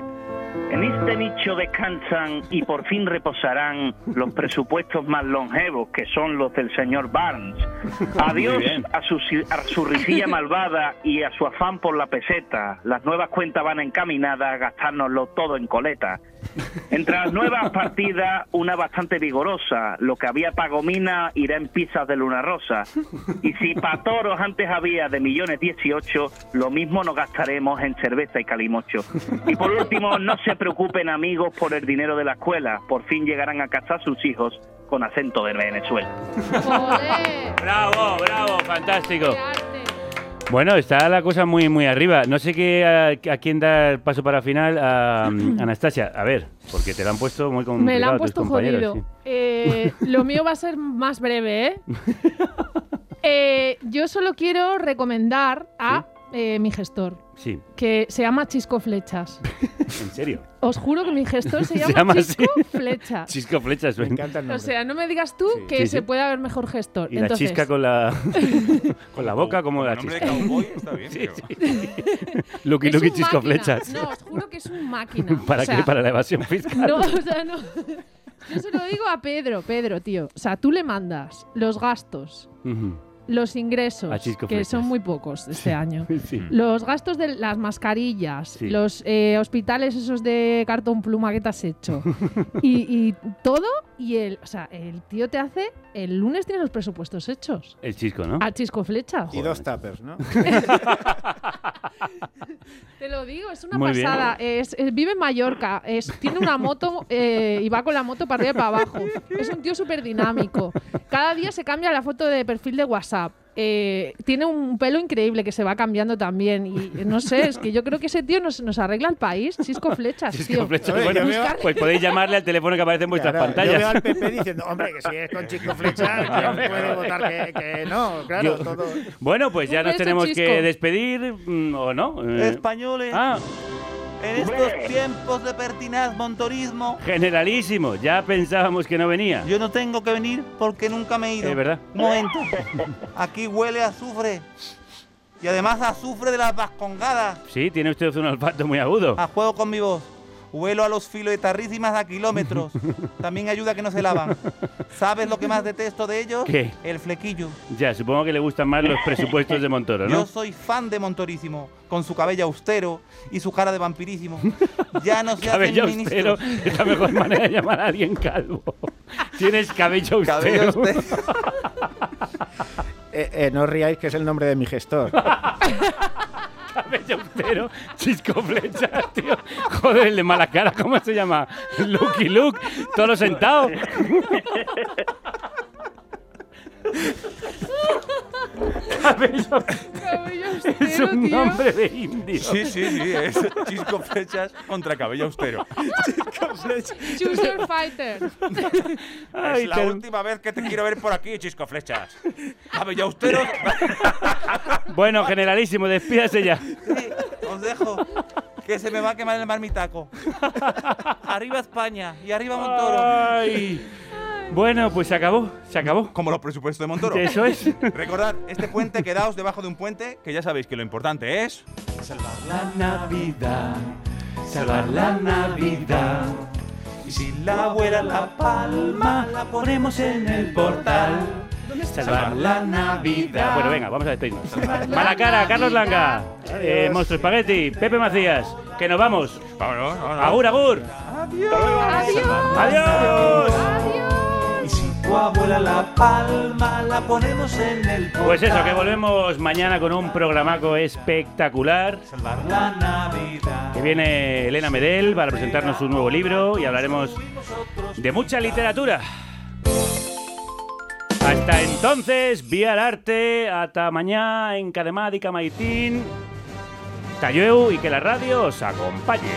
En este nicho descansan y por fin reposarán los presupuestos más longevos, que son los del señor Barnes. Adiós a su, a su risilla malvada y a su afán por la peseta. Las nuevas cuentas van encaminadas a gastárnoslo todo en coleta. Entre las nuevas partidas, una bastante vigorosa. Lo que había para Gomina irá en pizzas de luna rosa. Y si para toros antes había de millones 18, lo mismo nos gastaremos en cerveza y calimocho. Y por último, no se preocupen amigos por el dinero de la escuela. Por fin llegarán a casar sus hijos con acento de Venezuela. Bravo, bravo, fantástico. Bueno, está la cosa muy muy arriba. No sé qué a, a quién da el paso para final a Anastasia. A ver, porque te lo han puesto muy complicado Me la han puesto jodido. Eh, lo mío va a ser más breve, ¿eh? Eh, yo solo quiero recomendar a eh, mi gestor, Sí, que se llama Chisco Flechas. en serio. Os juro que mi gestor se Se llama, así. Chisco Flechas. Chisco flechas, me encanta O sea, no me digas tú que Sí, se puede haber mejor gestor. Y la Entonces, chisca con la con la boca como la nombre de chisca. cowboy está bien, Sí, pero- sí. Lucky es Lucky Chisco máquina. flechas. No, os juro que es un máquina. ¿Para O sea, qué? Para la evasión fiscal. No, o sea, no. Yo se lo digo a Pedro, Pedro, tío. O sea, tú le mandas los gastos. Los ingresos, que son muy pocos este año. Sí. Los gastos de las mascarillas, Sí. los eh, hospitales esos de cartón pluma que te has hecho y, y todo y el, o sea, el tío te hace el lunes tienes los presupuestos hechos. El chisco, ¿no? A chisco flechas. Y dos tuppers, ¿no? Te lo digo, es una Muy pasada. Es, es- vive en Mallorca, es, tiene una moto eh, y va con la moto para arriba y para abajo. Es un tío súper dinámico. Cada día se cambia la foto de perfil de WhatsApp. Eh, tiene un pelo increíble que se va cambiando también. Y eh, no sé, es que yo creo que ese tío nos, nos arregla el país. Chisco Flechas, Chisco tío. flechas. Oye, Bueno, veo- pues podéis llamarle al teléfono que aparece en vuestras Claro, pantallas. Yo veo al PP diciendo, hombre, que si es con Chisco Flechas, ¿quién puede votar que, que no? Claro, Yo- todo. Bueno, pues ya nos tenemos Chisco. que despedir, mm, ¿o no? Eh, Españoles, Ah, en estos tiempos de pertinaz montorismo, generalísimo. Ya pensábamos que no venía. yo no tengo que venir porque nunca me he ido. Es verdad. Un momento. Aquí huele a azufre. Y además azufre de las vascongadas. Sí, tiene usted un olfato muy agudo. A juego con mi voz. Huelo a los filoetarrísimas a kilómetros. También ayuda a que no se lavan. ¿Sabes lo que más detesto de ellos? ¿Qué? El flequillo. Ya, supongo que le gustan más los presupuestos de Montoro, Yo ¿no? soy fan de Montorísimo, con su cabello austero y su cara de vampirísimo. Ya no se Cabello hacen austero ministros. es la mejor manera de llamar a alguien calvo. Tienes cabello austero. Cabello austero. Eh, eh, no os riáis que es el nombre de mi gestor. Cabello austero, chisco flecha, tío. Joder, el de mala cara, ¿cómo se llama? Lucky Luke, todo sentado. Cabello Cabello es austero, un tío. nombre de indio. Sí, sí, sí, es Chisco Flechas contra Cabello Austero. Choose your fighter. Ay, es la última vez que te quiero ver por aquí, Chisco Flechas. Cabello Austero. Bueno, generalísimo, despídase ya. Sí, os dejo. Que se me va a quemar el marmitaco. Arriba España y arriba Montoro. Ay. Bueno, pues se acabó, se acabó. Como los presupuestos de Montoro. Eso es. Recordad, este puente, quedaos debajo de un puente, que ya sabéis que lo importante es... La Navidad, salvar la Navidad. Y si la abuela la palma, la ponemos en el portal. Salvar la Navidad. Bueno, venga, vamos a despedirnos. Mala cara, Carlos Langa, eh, Monstruo Espagueti, Pepe Macías, que nos vamos. Vámonos, vámonos. Agur, agur. Adiós. Adiós. Si tu abuela la palma, la ponemos en el portal. Pues eso, que volvemos mañana con un programaco espectacular. Salvar la Navidad. Que viene Elena Medel para presentarnos un nuevo libro y hablaremos de mucha literatura. Hasta entonces, vía el arte, hasta mañana en Cademad y Camaitín. Talleu y que la radio os acompañe.